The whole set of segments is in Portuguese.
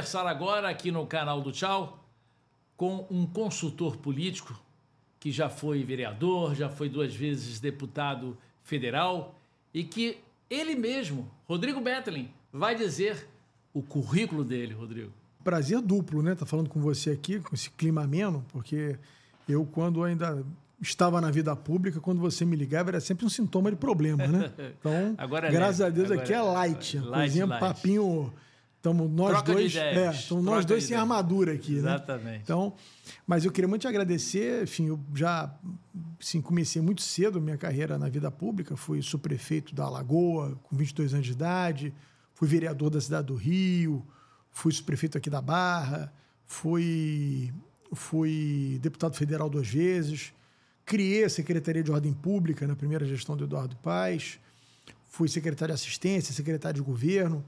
conversar agora aqui no canal do Tchau com um consultor político que já foi vereador, já foi duas vezes deputado federal e que ele mesmo, Rodrigo Bettelin, vai dizer o currículo dele, Rodrigo. Prazer duplo, né? Tá falando com você aqui, com esse clima ameno, porque eu, quando ainda estava na vida pública, quando você me ligava, era sempre um sintoma de problema, né? Então, Agora é graças a Deus aqui é é light. light, coisinha, light. papinho. Estamos nós Troca dois. É, estamos nós dois sem armadura aqui, né? Exatamente. Então, mas eu queria muito te agradecer. Enfim, eu já assim, comecei muito cedo a minha carreira na vida pública. Fui subprefeito da Alagoa, com 22 anos de idade. Fui vereador da cidade do Rio. Fui subprefeito aqui da Barra. Fui, fui deputado federal duas vezes. Criei a Secretaria de Ordem Pública na primeira gestão do Eduardo Paes. Fui secretário de assistência, secretário de governo.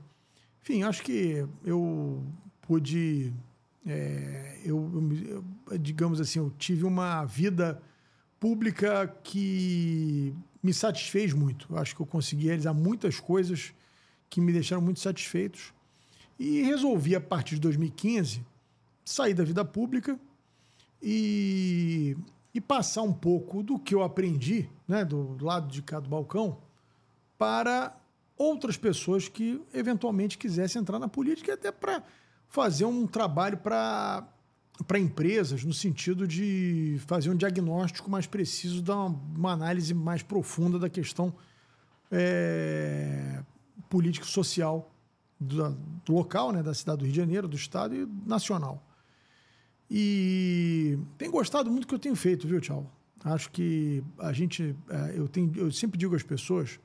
Enfim, acho que eu pude. é, eu, eu digamos assim, eu tive uma vida pública que me satisfez muito. Eu acho que eu consegui realizar muitas coisas que me deixaram muito satisfeitos. E resolvi, a partir de 2015, sair da vida pública e, e passar um pouco do que eu aprendi, né, do lado de cá do balcão, para outras pessoas que eventualmente quisessem entrar na política e até para fazer um trabalho para para empresas no sentido de fazer um diagnóstico mais preciso, dar uma, uma análise mais profunda da questão é, político-social do, do local, né, da cidade do Rio de Janeiro, do estado e nacional. E tem gostado muito do que eu tenho feito, viu, Tchau? Acho que a gente. é, Eu, tenho, eu sempre digo às pessoas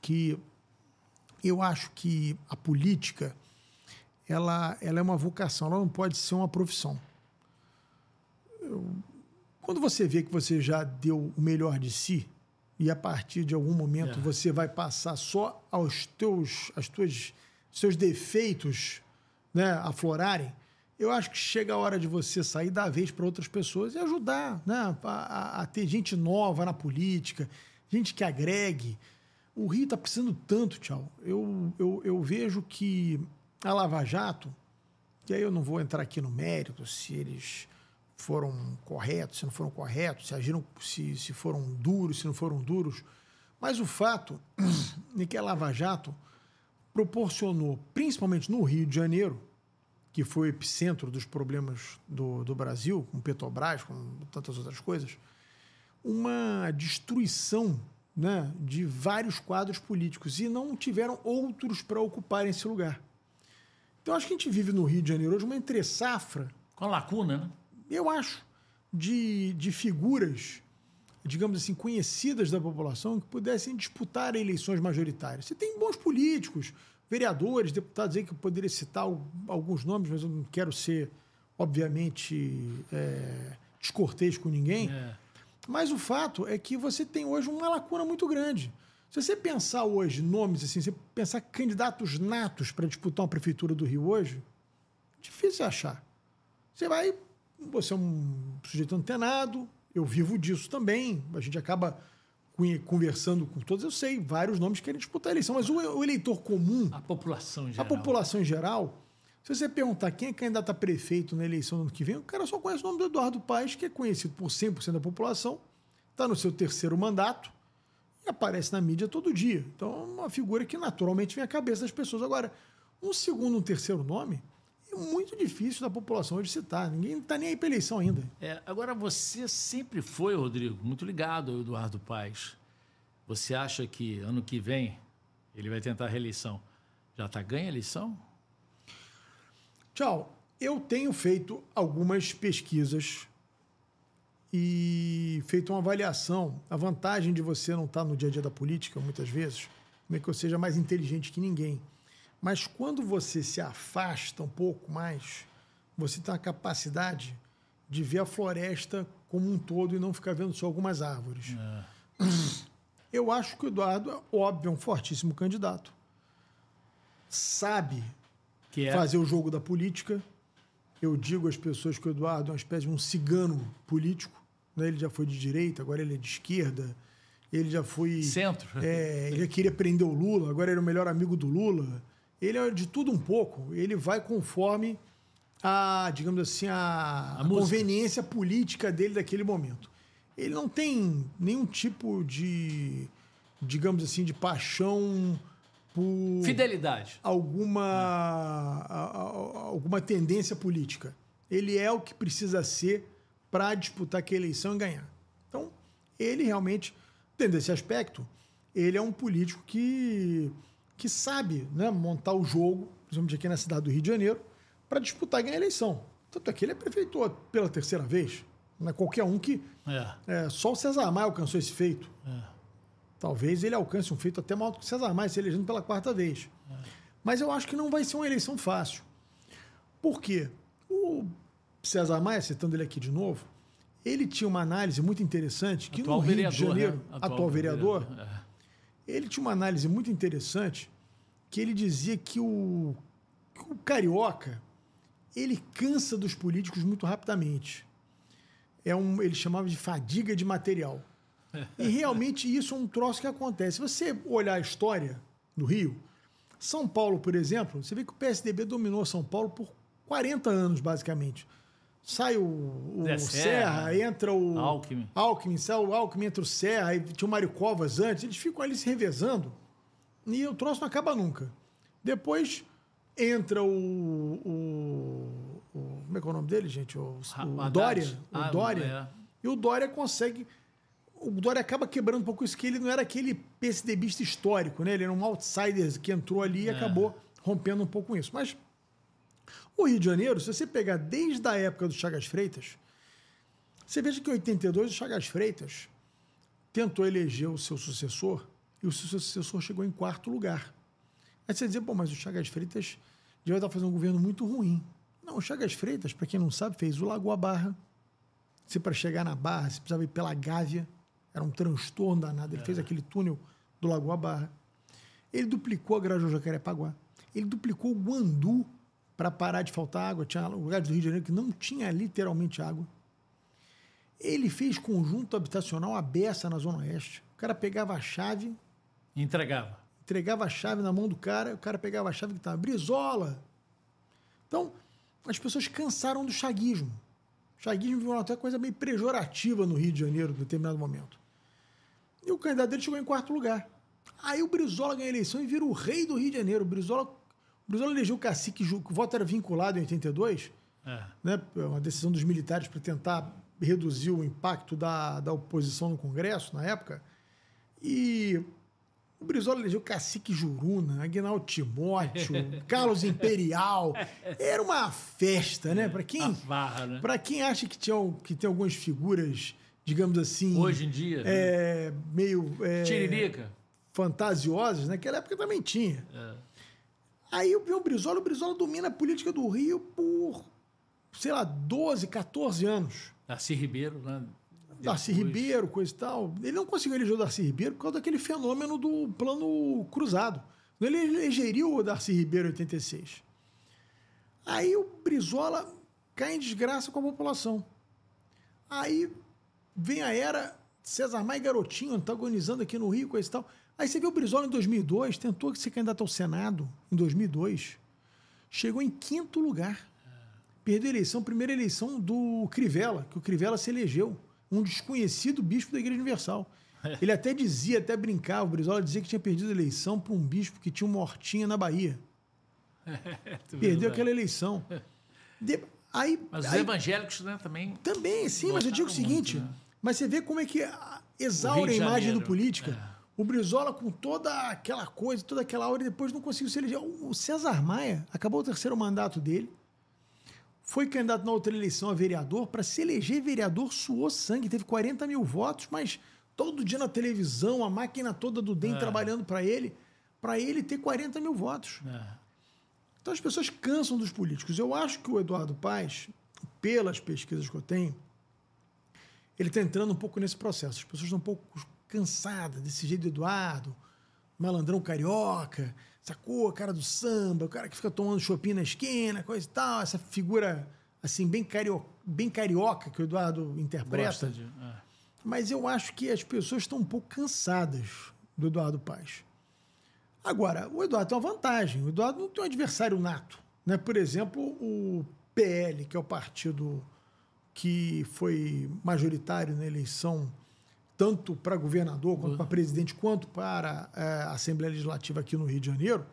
que eu acho que a política ela, ela é uma vocação, ela não pode ser uma profissão. Eu- quando você vê que você já deu o melhor de si e a partir de algum momento É. você vai passar só aos teus, as tuas, seus defeitos né, aflorarem, eu acho que chega a hora de você sair da vez para outras pessoas e ajudar né, a, a- a ter gente nova na política, gente que agregue. O Rio está precisando tanto, tchau. Eu, eu, eu vejo que a Lava Jato, e aí eu não vou entrar aqui no mérito se eles foram corretos, se não foram corretos, se agiram, se, se foram duros, se não foram duros. Mas o fato é que a Lava Jato proporcionou, principalmente no Rio de Janeiro, que foi o epicentro dos problemas do, do Brasil, com Petrobras, com tantas outras coisas, uma destruição né, de vários quadros políticos e não tiveram outros para ocuparem esse lugar. Então acho que a gente vive no Rio de Janeiro hoje uma entre-safra Com lacuna, né? eu acho, de, de figuras, digamos assim, conhecidas da população que pudessem disputar eleições majoritárias. Você tem bons políticos, vereadores, deputados aí que eu poderia citar al- alguns nomes, mas eu não quero ser, obviamente, é, descortês com ninguém. É. Mas o fato é que você tem hoje uma lacuna muito grande. Se você pensar hoje nomes assim, você pensar candidatos natos para disputar uma prefeitura do Rio hoje, difícil achar. Você vai, você é um sujeito antenado, eu vivo disso também, a gente acaba conversando com todos, eu sei, vários nomes querem disputar a eleição, mas o, eleitor comum, A população em a geral. população em geral, se você perguntar quem é candidato a prefeito na eleição do ano que vem, o cara só conhece o nome do Eduardo Paes, que é conhecido por 100% da população, está no seu terceiro mandato e aparece na mídia todo dia. Então é uma figura que naturalmente vem à cabeça das pessoas. Agora, um segundo, um terceiro nome é muito difícil da população hoje citar. Ninguém está nem aí para eleição ainda. É, agora, você sempre foi, Rodrigo, muito ligado ao Eduardo Paes. Você acha que ano que vem ele vai tentar a reeleição? Já está ganha a eleição? Tchau. Eu tenho feito algumas pesquisas e feito uma avaliação. A vantagem de você não estar no dia a dia da política, muitas vezes, não é que eu seja mais inteligente que ninguém. Mas quando você se afasta um pouco mais, você tem a capacidade de ver a floresta como um todo e não ficar vendo só algumas árvores. Eu acho que o Eduardo, é óbvio, é um fortíssimo candidato. Sabe é fazer o jogo da política. Eu digo às pessoas que o Eduardo é uma espécie de um cigano político. Né? Ele já foi de direita, agora ele é de esquerda. Ele já foi. centro. É, ele já queria prender o Lula, agora ele é o melhor amigo do Lula. ele é de tudo um pouco. Ele vai conforme a, digamos assim, a, A a conveniência política dele daquele momento. Ele não tem nenhum tipo de, digamos assim, de paixão por Fidelidade. alguma, a- a- alguma tendência política. Ele é o que precisa ser para disputar aquela eleição e ganhar. Então, ele realmente, tendo esse aspecto, ele é um político que, que sabe né, montar o jogo, principalmente aqui na cidade do Rio de Janeiro, para disputar e ganhar a eleição. Tanto é que ele é prefeitor pela terceira vez. Não é qualquer um que. É. É, só o César Maia alcançou esse feito. Talvez ele alcance um feito até maior do que o César Maia, se elegendo pela quarta vez. Mas eu acho que não vai ser uma eleição fácil. Por quê? O César Maia, citando ele aqui de novo, ele tinha uma análise muito interessante que Atual no Rio vereador, de Janeiro, né? atual, vereador, É. ele tinha uma análise muito interessante que ele dizia que o, que o carioca ele cansa dos políticos muito rapidamente. É um, ele chamava de fadiga de material. E realmente isso é um troço que acontece. Se você olhar a história do Rio, São Paulo, por exemplo, você vê que o PSDB dominou São Paulo por 40 anos, basicamente. Sai o, o Serra, Serra, entra o Alckmin. Alckmin, sai o Alckmin, entra o Serra, aí tinha o Mário Covas antes, eles ficam ali se revezando e o troço não acaba nunca. Depois entra o, o- o- como é que é o nome dele, gente? O, o. Dória. O Ah, Dória. é. E o Dória consegue. O Dória acaba quebrando um pouco isso, que ele não era aquele PSDBista histórico, né? Ele era um outsider que entrou ali e É. acabou rompendo um pouco com isso. Mas o Rio de Janeiro, se você pegar desde a época do Chagas Freitas, você veja que em 82 o Chagas Freitas tentou eleger o seu sucessor e o seu sucessor chegou em quarto lugar. Aí você dizer, pô, mas o Chagas Freitas já estar fazendo um governo muito ruim. Não, o Chagas Freitas, para quem não sabe, fez o Lagoa Barra. Se para chegar na Barra, você precisava ir pela Gávea, era um transtorno danado. Ele fez aquele túnel do Lagoa Barra. Ele duplicou a Grajaú Jacarepaguá. Ele duplicou o Guandu para parar de faltar água. Tinha lugares do Rio de Janeiro que não tinha literalmente água. Ele fez conjunto habitacional à beça na Zona Oeste. O cara pegava a chave, Entregava. entregava a chave na mão do cara, o cara pegava a chave que estava Brizola. Então, as pessoas cansaram do chaguismo. O chaguismo virou até coisa meio pejorativa no Rio de Janeiro, em determinado momento. E o candidato dele chegou em quarto lugar. Aí o Brizola ganha a eleição e vira o rei do Rio de Janeiro. O Brizola, o Brizola elegeu o cacique, o voto era vinculado em 82, É. né, uma decisão dos militares para tentar reduzir o impacto da, da oposição no Congresso na época. E o Brizola elegeu Cacique Juruna, Aguinaldo Timóteo, Carlos Imperial. Era uma festa, né? Para quem, né? quem acha que, tinha, que tem algumas figuras, digamos assim, Hoje em dia. né? é, meio é, Tiririca. fantasiosas, naquela época também tinha. É. Aí o Brizola, o Brizola domina a política do Rio por, sei lá, 12, 14 anos. Darcy Ribeiro, né? Darcy Depois- Ribeiro, coisa e tal. Ele não conseguiu eleger o Darcy Ribeiro por causa daquele fenômeno do plano cruzado. Ele elegeria o Darcy Ribeiro em 86. Aí o Brizola cai em desgraça com a população. Aí vem a era César Maia Garotinho antagonizando aqui no Rio, coisa e tal. Aí você vê o Brizola em 2002, tentou ser candidato ao Senado em 2002. Chegou em quinto lugar. Perdeu a eleição, primeira eleição do Crivella, que o Crivella se elegeu. Um desconhecido bispo da Igreja Universal. Ele até dizia, até brincava, o Brizola dizia que tinha perdido a eleição para um bispo que tinha uma hortinha na Bahia. Tu viu, Perdeu aquela eleição. De- aí, Mas os aí- evangélicos, né, também. também, sim, mas eu digo o seguinte: muito, né? Mas você vê como é que exaure a imagem do política. é. O Brizola, com toda aquela coisa, toda aquela aura, e depois não conseguiu se eleger. O César Maia acabou o terceiro mandato dele, foi candidato na outra eleição a vereador. Para se eleger vereador, suou sangue, teve 40 mil votos, mas todo dia na televisão, a máquina toda do DEM É. trabalhando para ele, para ele ter 40 mil votos. É. Então as pessoas cansam dos políticos. Eu acho que o Eduardo Paes, pelas pesquisas que eu tenho, ele está entrando um pouco nesse processo. As pessoas estão um pouco cansadas desse jeito do Eduardo, malandrão carioca, sacou? A cara do samba, o cara que fica tomando shopping na esquina, coisa e tal, essa figura assim, bem, cario, bem carioca que o Eduardo interpreta. De. é. Mas eu acho que as pessoas estão um pouco cansadas do Eduardo Paes. Agora, o Eduardo tem uma vantagem. O Eduardo não tem um adversário nato. Né? Por exemplo, o PL, que é o partido que foi majoritário na eleição, tanto para governador, quanto para presidente, quanto para a Assembleia Legislativa aqui no Rio de Janeiro,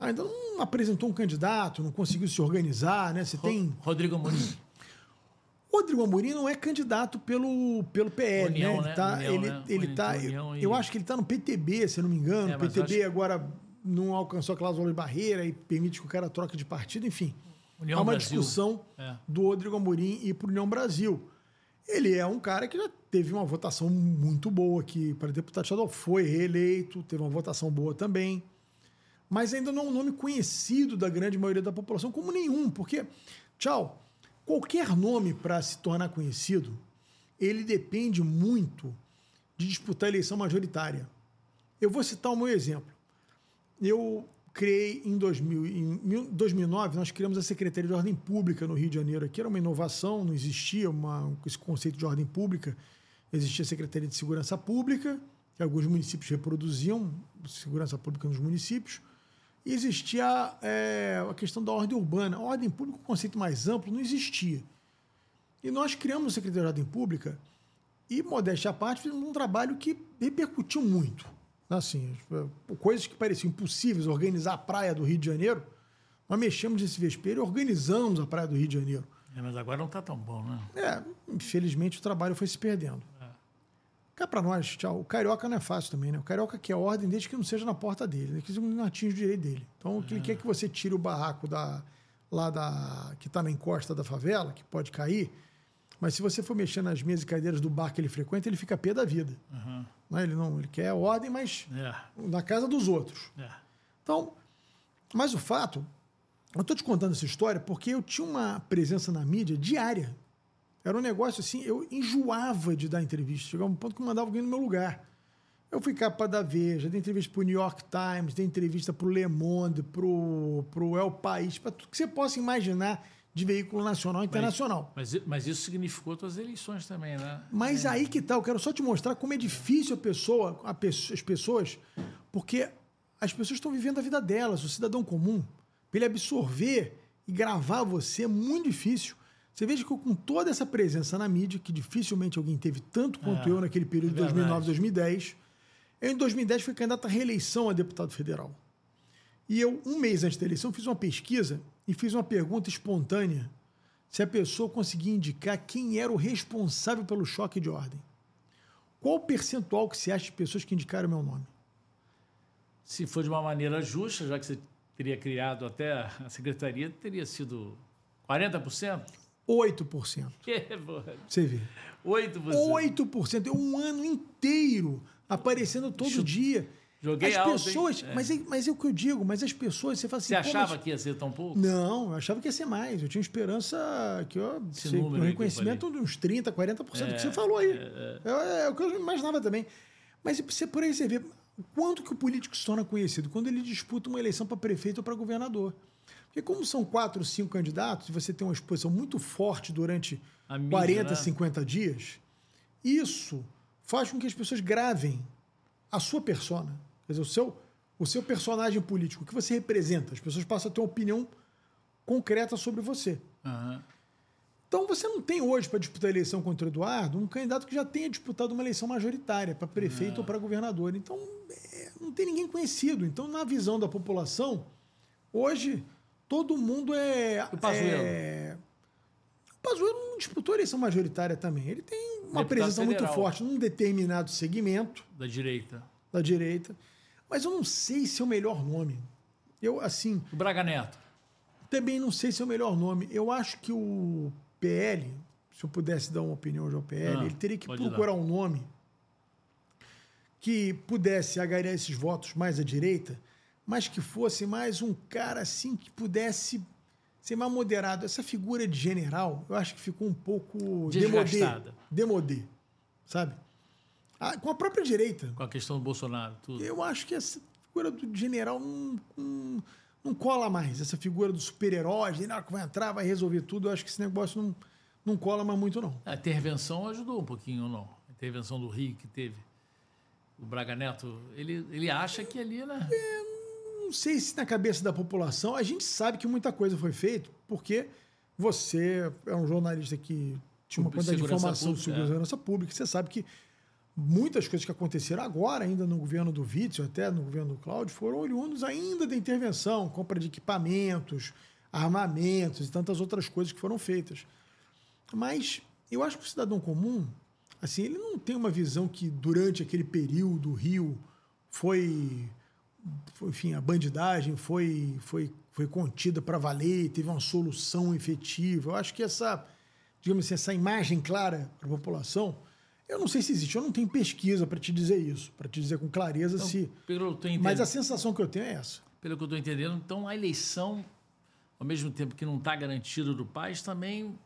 ainda não apresentou um candidato, não conseguiu se organizar, né? Você tem. Rodrigo Amorim. Rodrigo Amorim não é candidato pelo, pelo PL, União, né? Ele né? tá, União, ele, né? ele tá, eu, e- eu acho que ele está no PTB, se eu não me engano. É, o PTB acho- agora não alcançou a cláusula de barreira e permite que o cara troque de partido, enfim. União Há uma Brasil. discussão É. do Rodrigo Amorim ir para o União Brasil. Ele é um cara que já teve uma votação muito boa aqui para deputado estadual, foi reeleito, teve uma votação boa também, mas ainda não é um nome conhecido da grande maioria da população como nenhum, porque, tchau, qualquer nome para se tornar conhecido, ele depende muito de disputar a eleição majoritária. Eu vou citar o meu exemplo. Eu criei em, 2000, em mil- 2009, nós criamos a Secretaria de Ordem Pública no Rio de Janeiro. Aqui era uma inovação, não existia uma, esse conceito de ordem pública. Existia a Secretaria de Segurança Pública, que alguns municípios reproduziam segurança pública nos municípios. E existia é, a questão da ordem urbana. A ordem pública, um conceito mais amplo, não existia. E nós criamos a Secretaria de Ordem Pública e, modéstia à parte, fizemos um trabalho que repercutiu muito. Assim, eh, coisas que pareciam impossíveis, organizar a praia do Rio de Janeiro, nós mexemos nesse vespeiro e organizamos a praia do Rio de Janeiro. É, mas agora não está tão bom, né? É, infelizmente o trabalho foi se perdendo. Cá para nós, tchau. O carioca não é fácil também, né? O carioca quer ordem desde que não seja na porta dele, né? que não atinja o direito dele. Então, o que ele quer é que você tire o barraco da, lá da que está na encosta da favela, que pode cair, mas se você for mexer nas mesas e cadeiras do bar que ele frequenta, ele fica pé da vida. Não é? Ele não, ele quer ordem, mas É, na casa dos outros. é. Então, mas o fato, eu estou te contando essa história porque eu tinha uma presença na mídia diária. Era um negócio assim, eu enjoava de dar entrevista. Chegava um ponto que eu mandava alguém no meu lugar. Eu fui capa da Veja, dei entrevista para o New York Times, dei entrevista para o Le Monde, para o El País, para tudo que você possa imaginar de veículo nacional e internacional. Mas, mas isso significou tuas eleições também, né? Mas aí que tá, eu quero só te mostrar como é difícil a pessoa, a as pessoas, porque as pessoas estão vivendo a vida delas, o cidadão comum, para ele absorver e gravar você é muito difícil. Você veja que eu, com toda essa presença na mídia, que dificilmente alguém teve tanto quanto É, eu naquele período de é verdade. 2009, 2010, eu em 2010 fui candidato à reeleição a deputado federal. E eu, um mês antes da eleição, fiz uma pesquisa e fiz uma pergunta espontânea se a pessoa conseguia indicar quem era o responsável pelo choque de ordem. Qual o percentual que você acha de pessoas que indicaram meu nome? Se for de uma maneira justa, já que você teria criado até a secretaria, teria sido 40%? 8%. Que, porra, Você vê. 8%. 8%. É um ano inteiro aparecendo todo Chu- dia. Joguei as alto, pessoas, É. mas, é, mas é o que eu digo, mas as pessoas, você fala assim, Você achava mas- que ia ser tão pouco? Não, eu achava que ia ser mais. Eu tinha esperança que eu Esse sei, número um reconhecimento de uns 30%, 40% É, que você falou aí. é, É, é o que eu imaginava também. Mas você, por aí você vê quanto que o político se torna conhecido quando ele disputa uma eleição para prefeito ou para governador. Porque como são quatro, cinco candidatos, e você tem uma exposição muito forte durante A mídia, 40, né? 50 dias, isso faz com que as pessoas gravem a sua persona. Quer dizer, o seu, o seu personagem político, o que você representa. As pessoas passam a ter uma opinião concreta sobre você. Aham. Então você não tem hoje para disputar a eleição contra o Eduardo um candidato que já tenha disputado uma eleição majoritária para prefeito ou para governador. Então é, não tem ninguém conhecido. Então, na visão da população, hoje todo mundo é. O Pazuello? é... O Pazuello não disputou a eleição majoritária também. Ele tem uma Deputado presença muito federal. forte num determinado segmento Da direita. da direita. Mas eu não sei se é o melhor nome. Eu, assim, O Braga Neto. também não sei se é o melhor nome. Eu acho que o PL, se eu pudesse dar uma opinião ao PL, Ah, ele teria que procurar um nome que pudesse agariar esses votos mais à direita, mas que fosse mais um cara assim que pudesse ser mais moderado. Essa figura de general, eu acho que ficou um pouco Desgastada. demodé, sabe? Ah, com a própria direita. Com a questão do Bolsonaro, tudo. Eu acho que essa figura do general não, não, não cola mais. Essa figura do super-herói, general que vai entrar, vai resolver tudo. Eu acho que esse negócio não, não cola mais muito, não. A intervenção ajudou um pouquinho ou não? A intervenção do Rio que teve. o Braga Neto, ele, ele acha que ali, né? É, não sei se na cabeça da população, a gente sabe que muita coisa foi feita, porque você é um jornalista que tinha uma quantidade de informação pública, sobre é. segurança é. pública, você sabe que muitas coisas que aconteceram agora, ainda no governo do Witzel, até no governo do Cláudio, foram oriundos ainda da intervenção, compra de equipamentos, armamentos e tantas outras coisas que foram feitas. Mas eu acho que o cidadão comum, assim, ele não tem uma visão que durante aquele período o Rio foi, foi enfim, a bandidagem foi, foi, foi contida para valer, teve uma solução efetiva. Eu acho que essa, digamos assim, essa imagem clara para a população eu não sei se existe, eu não tenho pesquisa para te dizer isso, para te dizer com clareza então, se. Mas a sensação que eu tenho é essa. Pelo que eu estou entendendo, então a eleição, ao mesmo tempo que não está garantido do país, também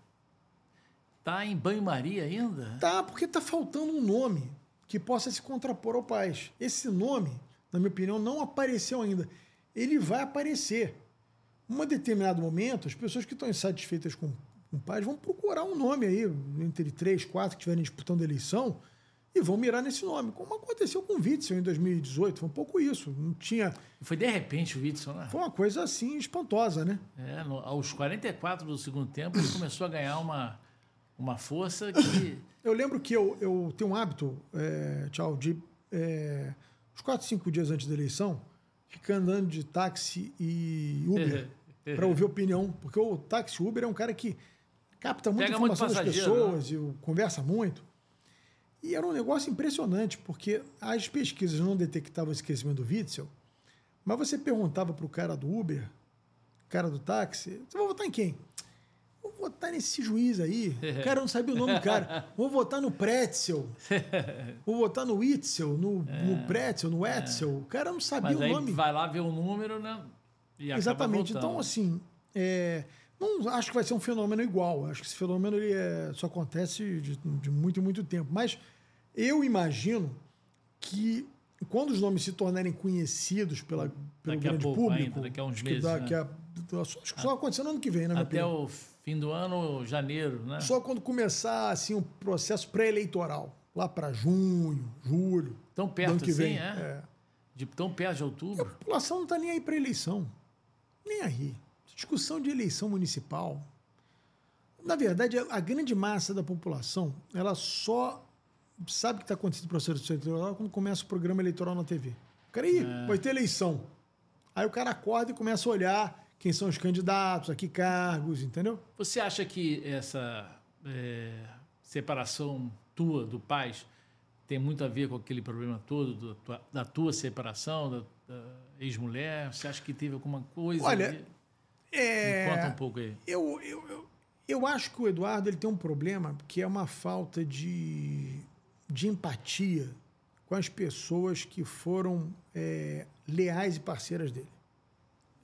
está em banho-maria ainda? Tá, porque está faltando um nome que possa se contrapor ao país. Esse nome, na minha opinião, não apareceu ainda. Ele vai aparecer. Em um determinado momento, as pessoas que estão insatisfeitas com compadres vão procurar um nome aí, entre três, quatro que estiverem disputando a eleição, e vão mirar nesse nome, como aconteceu com o Witzel em 2018. Foi um pouco isso. Não tinha. Foi de repente o Witzel, né? Foi uma coisa assim espantosa, né? É, no, aos 44 do segundo tempo, ele começou a ganhar uma, uma força que. Eu lembro que eu, eu tenho um hábito, é, tchau, de. É, uns 4, 5 dias antes da eleição, ficar andando de táxi e Uber para ouvir opinião. Porque o táxi Uber é um cara que capta muita Pega informação das pessoas né? e conversa muito. E era um negócio impressionante, porque as pesquisas não detectavam esse crescimento do Witzel, mas você perguntava para o cara do Uber, cara do táxi, você vai votar em quem? Vou votar nesse juiz aí. O cara não sabia o nome do cara. Vou votar no Pretzel. Vou votar no Witzel, no, é, no Pretzel, no Etzel. É. O cara não sabia Mas o nome. vai lá ver o número, né? Exatamente. Então, assim, é, não acho que vai ser um fenômeno igual. Acho que esse fenômeno ele é, só acontece de, de muito e muito tempo. Mas eu imagino que quando os nomes se tornarem conhecidos pela, pelo daqui grande público, ainda, daqui a uns meses, daqui né? a, acho que só acontecendo ano que vem, né? Até o fim do ano, janeiro, né? Só quando começar assim um processo pré-eleitoral, lá para junho, julho. Tão perto que assim, vem. É? é? De tão perto de outubro. a população não está nem aí para eleição, nem aí. Discussão de eleição municipal. Na verdade, a grande massa da população, ela só sabe que está acontecendo o processo eleitoral quando começa o programa eleitoral na TV. O cara, aí, é. vai ter eleição. Aí o cara acorda e começa a olhar quem são os candidatos, a que cargos, entendeu? Você acha que essa é, separação tua do pais tem muito a ver com aquele problema todo do, da tua separação, da, da ex-mulher? Você acha que teve alguma coisa? Olha, ali? É, Me conta um pouco aí. Eu, eu, eu, eu, acho que o Eduardo ele tem um problema que é uma falta de, de empatia com as pessoas que foram é, leais e parceiras dele.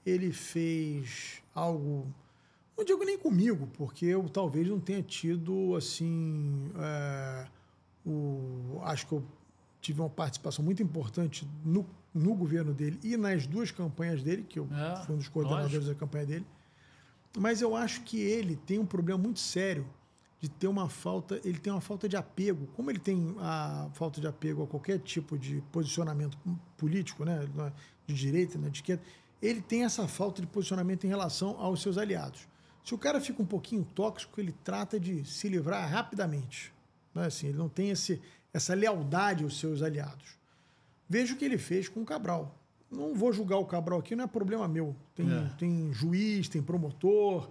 Ele fez algo, não digo nem comigo, porque eu talvez não tenha tido assim. É, o, acho que eu tive uma participação muito importante no no governo dele e nas duas campanhas dele, que eu é, fui um dos coordenadores lógico. da campanha dele. Mas eu acho que ele tem um problema muito sério de ter uma falta, ele tem uma falta de apego. Como ele tem a falta de apego a qualquer tipo de posicionamento político, né, de direita, né, de esquerda, ele tem essa falta de posicionamento em relação aos seus aliados. Se o cara fica um pouquinho tóxico, ele trata de se livrar rapidamente. Não é assim, ele não tem esse, essa lealdade aos seus aliados. Veja o que ele fez com o Cabral. Não vou julgar o Cabral aqui, não é problema meu. Tem, é. tem juiz, tem promotor,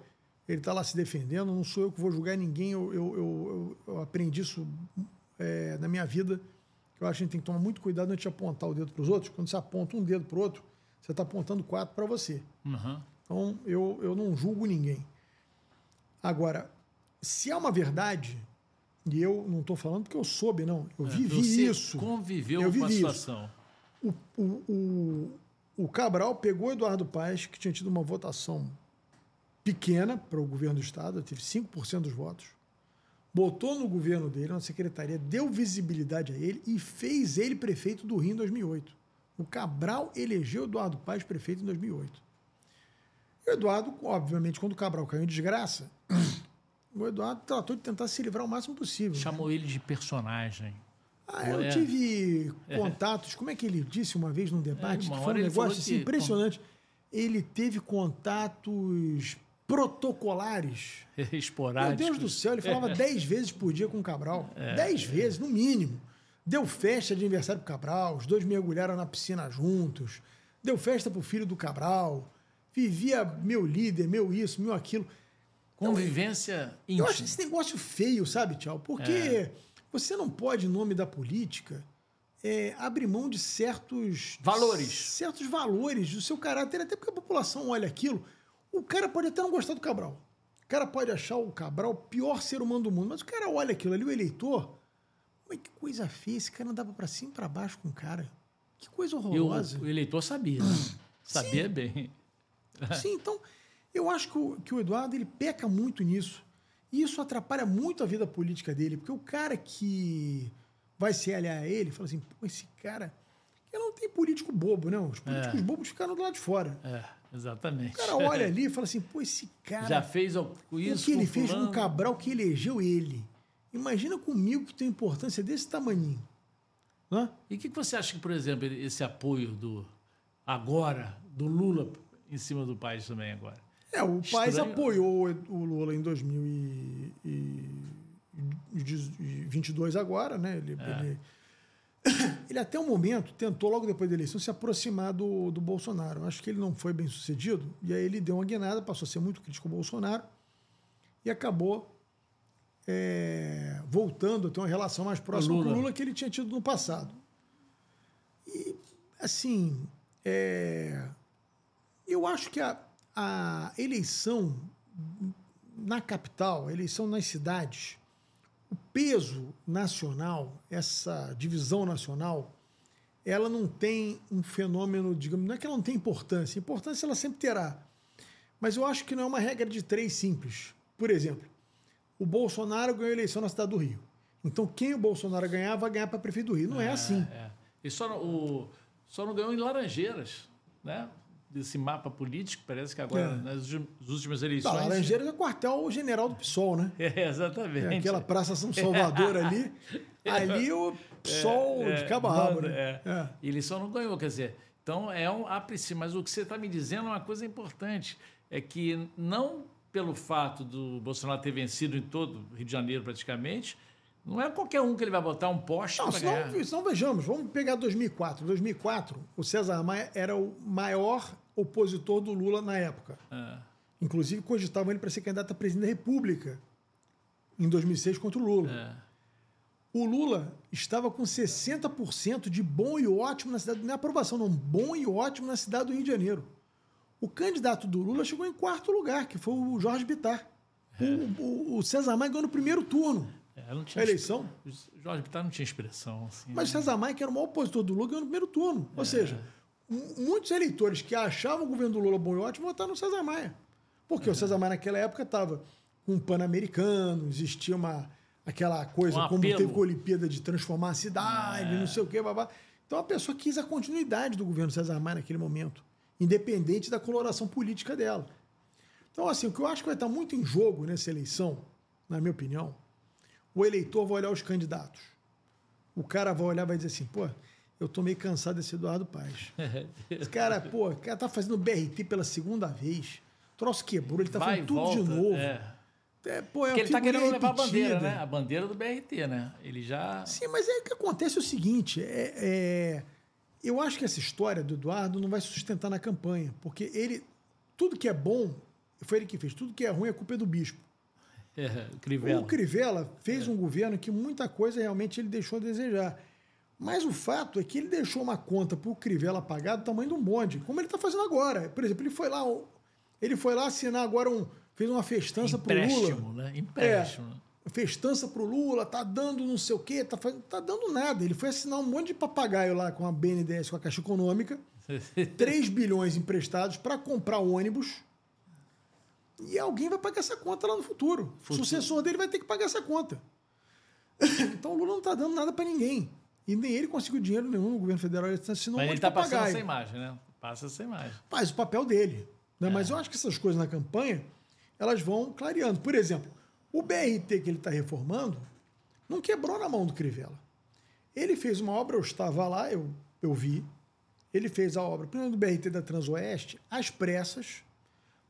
ele está lá se defendendo, não sou eu que vou julgar ninguém. Eu, eu, eu, eu aprendi isso é, na minha vida. Eu acho que a gente tem que tomar muito cuidado antes de apontar o dedo para os outros. Quando você aponta um dedo para o outro, você está apontando quatro para você. Uhum. Então, eu, eu não julgo ninguém. Agora, se é uma verdade, e eu não estou falando porque eu soube, não. Eu é, vivi você isso. conviveu eu vivi com a situação. O, o, o, o Cabral pegou Eduardo Paes, que tinha tido uma votação pequena para o governo do Estado, teve 5% dos votos, botou no governo dele, na secretaria, deu visibilidade a ele e fez ele prefeito do Rio em 2008. O Cabral elegeu Eduardo Paes prefeito em 2008. E o Eduardo, obviamente, quando o Cabral caiu em desgraça, o Eduardo tratou de tentar se livrar o máximo possível. Chamou né? ele de personagem. Ah, eu É. tive contatos, como é que ele disse uma vez num debate, É, que foi um negócio assim, que- impressionante. Ele teve contatos protocolares. Meu Esporádico. Deus do céu, ele falava dez vezes por dia com o Cabral. É. Dez vezes, no mínimo. Deu festa de aniversário pro Cabral, os dois mergulharam na piscina juntos. Deu festa pro filho do Cabral. Vivia meu líder, meu isso, meu aquilo. Convivência Eu íntima. acho esse negócio feio, sabe, Tchau? Porque É. você não pode, em nome da política, é, abrir mão de certos Valores. certos valores do seu caráter, até porque a população olha aquilo. O cara pode até não gostar do Cabral. O cara pode achar o Cabral o pior ser humano do mundo, mas o cara olha aquilo ali, o eleitor. Mas que coisa feia, esse cara andava pra cima e pra baixo com o cara. Que coisa E o, horrorosa. o eleitor sabia. né? Sabia bem. Sim, então eu acho que o, que o Eduardo ele peca muito nisso. E isso atrapalha muito a vida política dele, porque o cara que vai se aliar a ele fala assim: pô, esse cara. Eu não tem político bobo, não. Os políticos bobos ficaram do lado de fora. É, exatamente. O cara olha ali e fala assim: pô, esse cara. Já fez o- isso o que ele fez com o. Cabral que elegeu ele. Imagina comigo que tem importância desse tamaninho. Né? E o que, que você acha que, por exemplo, esse apoio do agora, do Lula em cima do país também agora? É, o Estranho. apoiou o Lula em 2022 agora, né? Ele, ele, ele até o momento tentou, logo depois da eleição, se aproximar do, do Bolsonaro. Acho que ele não foi bem sucedido, e aí ele deu uma guinada, passou a ser muito crítico ao Bolsonaro e acabou é, voltando a ter uma relação mais próxima Lula. com o Lula que ele tinha tido no passado. E, assim, é, eu acho que a, a eleição na capital, a eleição nas cidades, o peso nacional, essa divisão nacional, ela não tem um fenômeno, digamos, não é que ela não tem importância, importância ela sempre terá. Mas eu acho que não é uma regra de três simples. Por exemplo, o Bolsonaro ganhou a eleição na cidade do Rio. Então, quem o Bolsonaro ganhar, vai ganhar para prefeito do Rio. Não é, assim. É. E só, o, só não ganhou em Laranjeiras, né? Desse mapa político, parece que agora, É. nas últimas- últimas Tá, eleições. Laranjeiras é quartel-general do PSOL, né? É, exatamente. É, aquela Praça São Salvador ali. Ali o PSOL de cabo a rabo, né? é. É. Ele só não ganhou, quer dizer. Então é um ápice, mas o que você está me dizendo é uma coisa importante: é que não pelo fato do Bolsonaro ter vencido em todo o Rio de Janeiro praticamente, não é qualquer um que ele vai botar um poste Não, senão, senão vejamos, vamos pegar 2004. 2004, o César Maia era o maior opositor do Lula na época. É. Inclusive, cogitavam ele para ser candidato a presidente da República em 2006 contra o Lula. É. O Lula estava com 60% de bom e ótimo na cidade, não é aprovação, não, bom e ótimo na cidade do Rio de Janeiro. O candidato do Lula chegou em quarto lugar, que foi o Jorge Bittar. O, o- o César Maia ganhou no primeiro turno. É, não tinha A eleição? Jorge Bittar não tinha expressão. Assim, Mas né? César Maia, que era o maior opositor do Lula, ganhou no primeiro turno. Ou seja, m- muitos eleitores que achavam o governo do Lula bom e ótimo votaram no César Maia. Porque o César Maia, naquela época, estava com um pan-americano, existia uma, aquela coisa, Um como teve com a Olimpíada de transformar a cidade, não sei o quê, babá. Então a pessoa quis a continuidade do governo César Maia naquele momento, independente da coloração política dela. Então, assim, o que eu acho que vai estar muito em jogo nessa eleição, na minha opinião, o eleitor vai olhar os candidatos. O cara vai olhar e vai dizer assim, pô, eu tô meio cansado desse Eduardo Paz. Esse cara, pô, o cara tá fazendo BRT pela segunda vez. O troço quebrou, ele tá Vai fazendo tudo volta, de novo. É. É, pô, é Porque ele figurinha querendo levar a bandeira, repetida. né? A bandeira do BRT, né? Ele já. Sim, mas o que acontece é o seguinte: é, é- eu acho que essa história do Eduardo não vai se sustentar na campanha, porque ele. Tudo que é bom, foi ele que fez, tudo que é ruim, a culpa é do bispo. É, Crivella. O Crivella fez um governo que muita coisa realmente ele deixou a desejar. Mas o fato é que ele deixou uma conta para o Crivella pagar do tamanho de um bonde, como ele está fazendo agora. Por exemplo, ele foi lá, ele foi lá assinar agora um. fez uma festança para o Lula. Empréstimo, né? Empréstimo. festança pro Lula, tá dando não sei o quê, tá, fazendo, tá dando nada. Ele foi assinar um monte de papagaio lá com a BNDES, com a Caixa Econômica, 3 bilhões emprestados para comprar ônibus. E alguém vai pagar essa conta lá no futuro. O sucessor dele vai ter que pagar essa conta. Então o Lula não tá dando nada para ninguém. E nem ele conseguiu dinheiro nenhum no governo federal. Ele assinou Mas ele de tá passando essa imagem, né? Passa essa imagem. faz o papel dele. É. Né? Mas eu acho que essas coisas na campanha, elas vão clareando. Por exemplo, o BRT que ele está reformando não quebrou na mão do Crivella. Ele fez uma obra, eu estava lá, eu, eu vi. Ele fez a obra, primeiro do BRT da Transoeste, às pressas,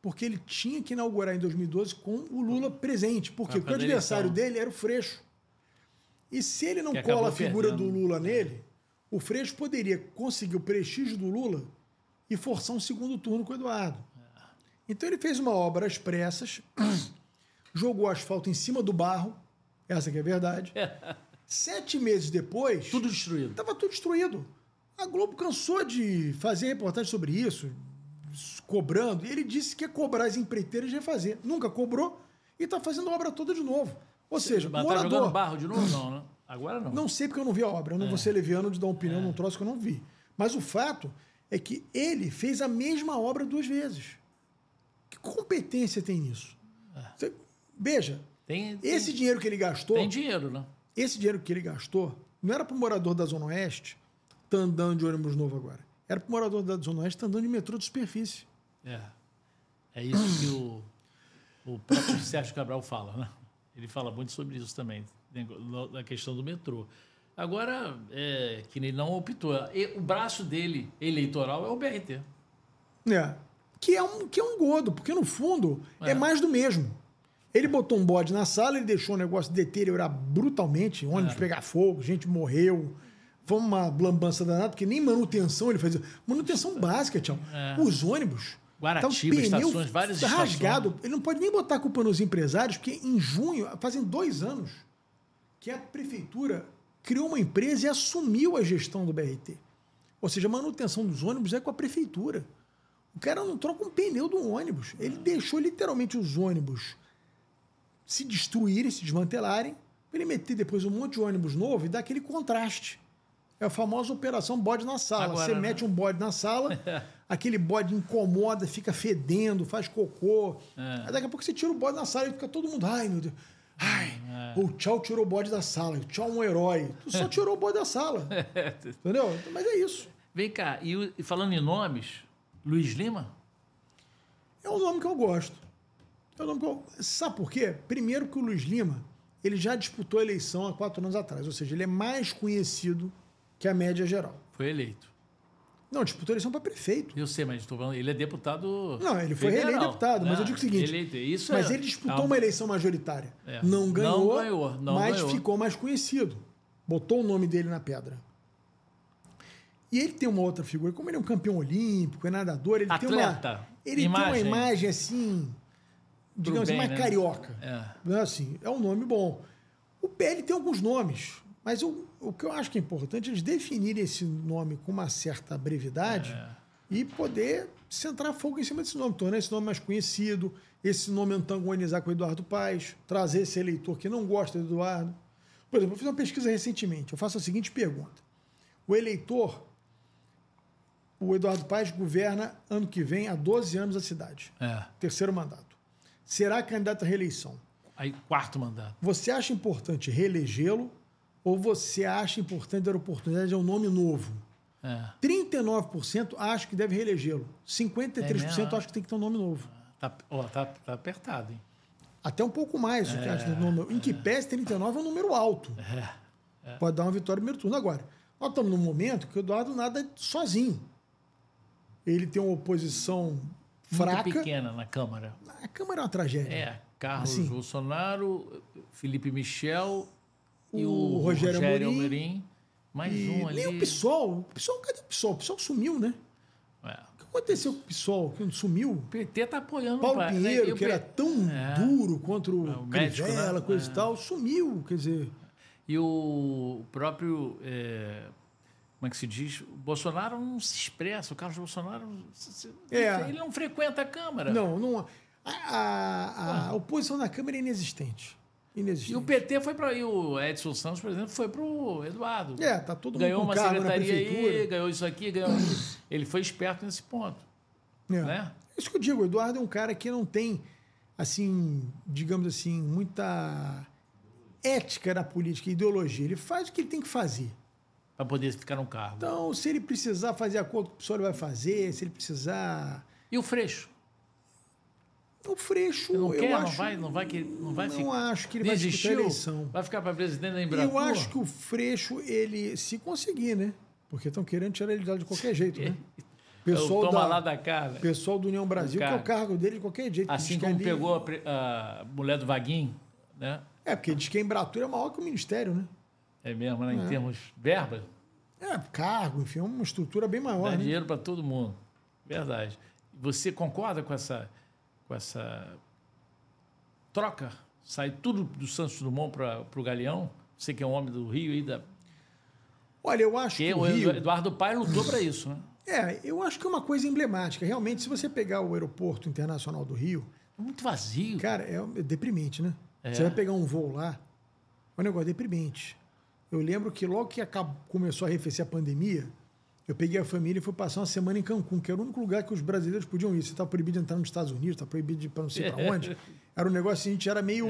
porque ele tinha que inaugurar em 2012 com o Lula presente. Por quê? Porque o fazer adversário dele era o Freixo. E se ele não cola a figura perdendo. do Lula nele, o Freixo poderia conseguir o prestígio do Lula e forçar um segundo turno com o Eduardo. Então ele fez uma obra às pressas, jogou asfalto em cima do barro, essa que é a verdade. Sete meses depois, Tudo destruído. estava tudo destruído. A Globo cansou de fazer reportagem sobre isso, cobrando. E ele disse que ia cobrar as empreiteiras e refazer. Nunca cobrou e está fazendo a obra toda de novo. Ou seja, tá jogando morador. barro de novo? Não, né? Agora não. Não sei porque eu não vi a obra. Eu não vou ser leviano de dar uma opinião num troço que eu não vi. Mas o fato é que ele fez a mesma obra duas vezes. Que competência tem nisso? Você- veja, Tem, tem, esse dinheiro que ele gastou, tem dinheiro, né? esse dinheiro que ele gastou, não era para o morador da Zona Oeste tá andando de ônibus novo agora. Era para o morador da Zona Oeste tá andando de metrô de superfície. É. É isso que o, o próprio Sérgio Cabral fala, né? Ele fala muito sobre isso também, na questão do metrô. Agora, é, que ele não optou. O braço dele, eleitoral, é o BRT. É. Que é um, que é um godo, porque no fundo é. É. mais do mesmo. Ele botou um bode na sala, ele deixou o negócio deteriorar brutalmente, ônibus É. pegar fogo, gente morreu. Foi uma lambança danada, porque nem manutenção ele fazia. Manutenção básica, tchau. É. Os ônibus. Guaratiba, tava pneu estações, várias rasgado. Ele não pode nem botar a culpa nos empresários, porque em junho, fazem dois anos, que a prefeitura criou uma empresa e assumiu a gestão do BRT. Ou seja, a manutenção dos ônibus é com a prefeitura. O cara não troca um pneu do ônibus. Ele deixou literalmente os ônibus se destruírem, se desmantelarem, para ele meter depois um monte de ônibus novo e dar aquele contraste. É a famosa operação bode na sala. Agora, Você né? mete um bode na sala, aquele bode incomoda, fica fedendo, faz cocô. É. Aí daqui a pouco você tira o bode na sala e fica todo mundo, ai meu Deus. Ai, o Tchau tirou o bode da sala. O Tchau é um herói. Tu só tirou o bode da sala. Entendeu? Mas é isso. Vem cá, e, e falando em nomes, Luiz Lima? É um nome que eu gosto. É um nome que eu... Sabe por quê? Primeiro que o Luiz Lima, ele já disputou a eleição há quatro anos atrás. Ou seja, ele é mais conhecido que a média geral. Foi eleito. Não, disputou eleição para prefeito. Eu sei, mas falando, ele é deputado. Não, ele foi federal, reeleito deputado, mas né? eu digo o seguinte. Eleito, isso mas é- ele disputou é um- uma eleição majoritária. É. Não ganhou, Não ganhou, não mas ganhou. ficou mais conhecido. Botou o nome dele na pedra. E ele tem uma outra figura, como ele é um campeão olímpico, é nadador, ele tem Atleta, uma. Ele imagem. tem uma imagem assim, digamos bem, assim, mais né? carioca. É. Né, assim, é um nome bom. O PL tem alguns nomes, mas o, o que eu acho que é importante é eles definirem esse nome com uma certa brevidade É. e poder centrar fogo em cima desse nome, tornar esse nome mais conhecido, esse nome antagonizar com o Eduardo Paes, trazer esse eleitor que não gosta do Eduardo. Por exemplo, eu fiz uma pesquisa recentemente, eu faço a seguinte pergunta. O eleitor, o Eduardo Paes governa ano que vem há 12 anos a cidade, É. terceiro mandato. Será candidato à reeleição. Aí, quarto mandato. Você acha importante reelegê-lo ou você acha importante dar oportunidade a um nome novo? É. 39% acho que deve reelegê-lo. 53% É acho que tem que ter um nome novo. Tá, ó, tá, tá apertado, hein? Até um pouco mais. que acho nome- Em que pese 39 é um número alto. Pode dar uma vitória no primeiro turno. Agora, nós estamos num momento que o Eduardo nada sozinho. Ele tem uma oposição Muito fraca. pequena na Câmara. A Câmara é uma tragédia. É, Carlos Assim. Bolsonaro, Felipe Michel e O o, Rogério Rogério, Amorim. Amorim. Mais E um ali. nem o PSOL. O PSOL, cadê o PSOL? O PSOL sumiu, né? É. O que aconteceu com o PSOL? Que sumiu? O PT tá apoiando Paulo o pai, né? Pinheiro, que era tão É. duro contra o, É, o médico, Crivella, né? coisa É. e tal, sumiu. Quer dizer, E o próprio. é, como é que se diz? O Bolsonaro não se expressa. O Carlos Bolsonaro. É. Ele não frequenta a Câmara. não, não. A, a- a oposição na Câmara é inexistente. Inexistente. E o PT foi para. E o Edson Santos, por exemplo, foi para o Eduardo. É, tá todo mundo ganhou uma secretaria aí, ganhou isso aqui, ganhou. Ele foi esperto nesse ponto. É. Né? Isso que eu digo, o Eduardo é um cara que não tem, assim, digamos assim, muita ética na política, ideologia. Ele faz o que ele tem que fazer. Para poder ficar no cargo. Então, se ele precisar fazer acordo com o pessoal, ele vai fazer. Se ele precisar. E o Freixo? O Freixo, não eu quer, acho, não vai, não vai, que, não vai não ficar. acho que ele vai disputar a eleição. Vai ficar para presidente da Embratur? Eu acho que o Freixo, ele, se conseguir, né? Porque estão querendo tirar ele de lá de qualquer jeito, né? Pessoal Toma da, lá da cara. pessoal do União Brasil, que é o cargo. dele de qualquer jeito. Assim como ali- pegou a, a mulher do Vaguinho, né? É, porque diz que a Embratur é maior que o Ministério, né? É mesmo, né? Em termos de verba, É, cargo, enfim, é uma estrutura bem maior, dá né? dinheiro para todo mundo. Verdade. Você concorda com essa, com essa troca? Sai tudo do Santos Dumont para o Galeão? Você que é um homem do Rio e da. Olha, eu acho Porque que o Rio... Eduardo Paes lutou para isso, né? É, eu acho que é uma coisa emblemática. Realmente, se você pegar o aeroporto internacional do Rio, Muito vazio. cara, é é deprimente, né? É. Você vai pegar um voo lá, é um negócio deprimente. Eu lembro que logo que acab- começou a arrefecer a pandemia, eu peguei a família e fui passar uma semana em Cancún, que era o único lugar que os brasileiros podiam ir. Você está proibido de entrar nos Estados Unidos, está proibido de ir para não sei para onde. Era um negócio assim, a gente era meio...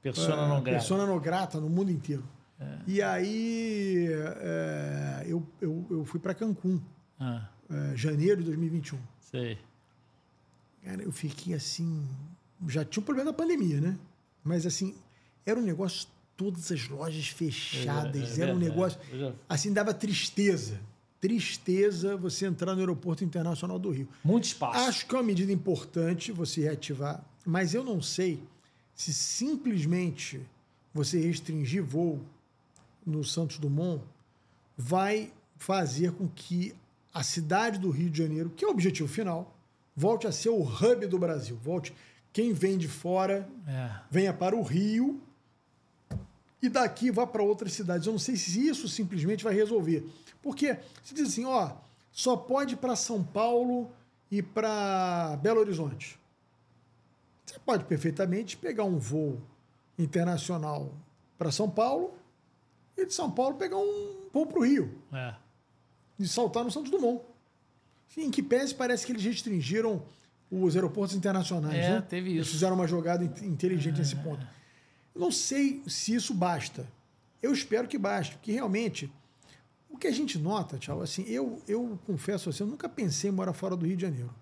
Persona é, não grata. Persona não grata no mundo inteiro. E aí é, eu, eu, eu fui para Cancún, Ah, é, janeiro de 2021. sei. Cara, eu fiquei assim. Já tinha o problema da pandemia, né? Mas assim, era um negócio, todas as lojas fechadas, É, é era um negócio. Assim, dava tristeza. Tristeza você entrar no aeroporto internacional do Rio. Muito espaço. Acho que é uma medida importante você reativar, mas eu não sei se simplesmente você restringir voo no Santos Dumont vai fazer com que a cidade do Rio de Janeiro, que é o objetivo final, volte a ser o hub do Brasil. Volte quem vem de fora É. venha para o Rio e daqui vá para outras cidades. Eu não sei se isso simplesmente vai resolver. Porque se diz assim, ó, só pode ir para São Paulo e para Belo Horizonte. Você pode perfeitamente pegar um voo internacional para São Paulo e de São Paulo pegar um voo para o Rio É. e saltar no Santos Dumont. Em que pese parece que eles restringiram os aeroportos internacionais. É, né? teve Eles isso. fizeram uma jogada in- inteligente nesse ponto. Eu não sei se isso basta. Eu espero que baste, porque realmente o que a gente nota, tchau, assim, eu, eu confesso assim, eu nunca pensei em morar fora do Rio de Janeiro.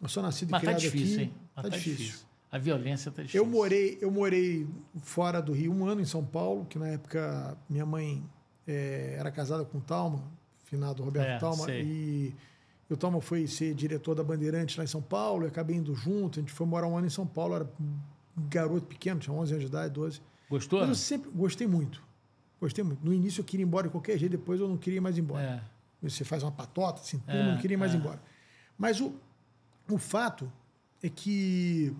Eu sou nascido e Mas tá criado difícil, aqui. hein? Mas tá, difícil. A violência tá difícil. Eu morei, eu morei fora do Rio um ano em São Paulo, que na época minha mãe eh, era casada com o Talma, finado Roberto É, Talma, sei. e o Talma foi ser diretor da Bandeirantes lá em São Paulo, eu acabei indo junto, a gente foi morar um ano em São Paulo, era um garoto pequeno, tinha 11 anos de idade, 12. Gostou? Mas eu sempre gostei muito. Gostei muito. No início eu queria ir embora de qualquer jeito, depois eu não queria ir mais embora. É. Você faz uma patota, assim, É, não queria ir mais é. embora. Mas o, o fato é que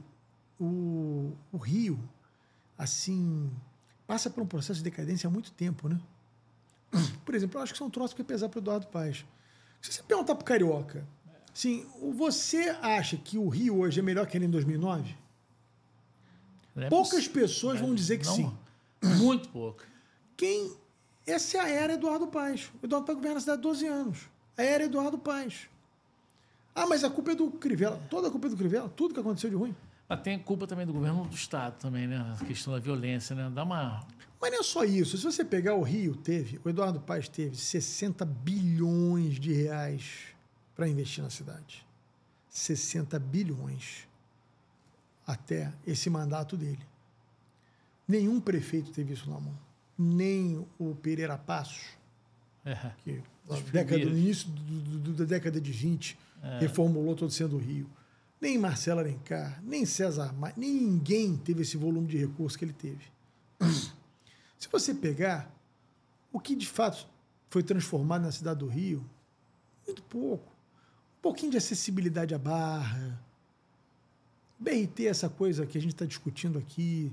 o, o Rio, assim, passa por um processo de decadência há muito tempo, né? Por exemplo, eu acho que isso é um troço que vai pesar para o Eduardo Paes. Se você perguntar para o Carioca, assim, o- você acha que o Rio hoje é melhor que ele em 2009? Não é Poucas pessoas vão dizer que Não, sim. Muito pouco. Quem. Essa é a era Eduardo Paes. O Eduardo Paes governa a cidade há 12 anos. A era Eduardo Paes. Ah, mas a culpa é do Crivella. Toda a culpa é do Crivella. Tudo que aconteceu de ruim. Mas tem culpa também do governo do Estado também, né? A questão da violência, né? Dá uma... Mas não é só isso. Se você pegar o Rio, teve, o Eduardo Paes teve 60 bilhões de reais para investir na cidade. 60 bilhões até esse mandato dele. Nenhum prefeito teve isso na mão. Nem o Pereira Passos, É. que década, no início do- do- da década de 20 reformulou todo o centro do Rio. Nem Marcelo Alencar, nem César Maia, nem ninguém teve esse volume de recursos que ele teve. Se você pegar o que de fato foi transformado na cidade do Rio, muito pouco. Um pouquinho de acessibilidade à barra. BRT, essa coisa que a gente está discutindo aqui.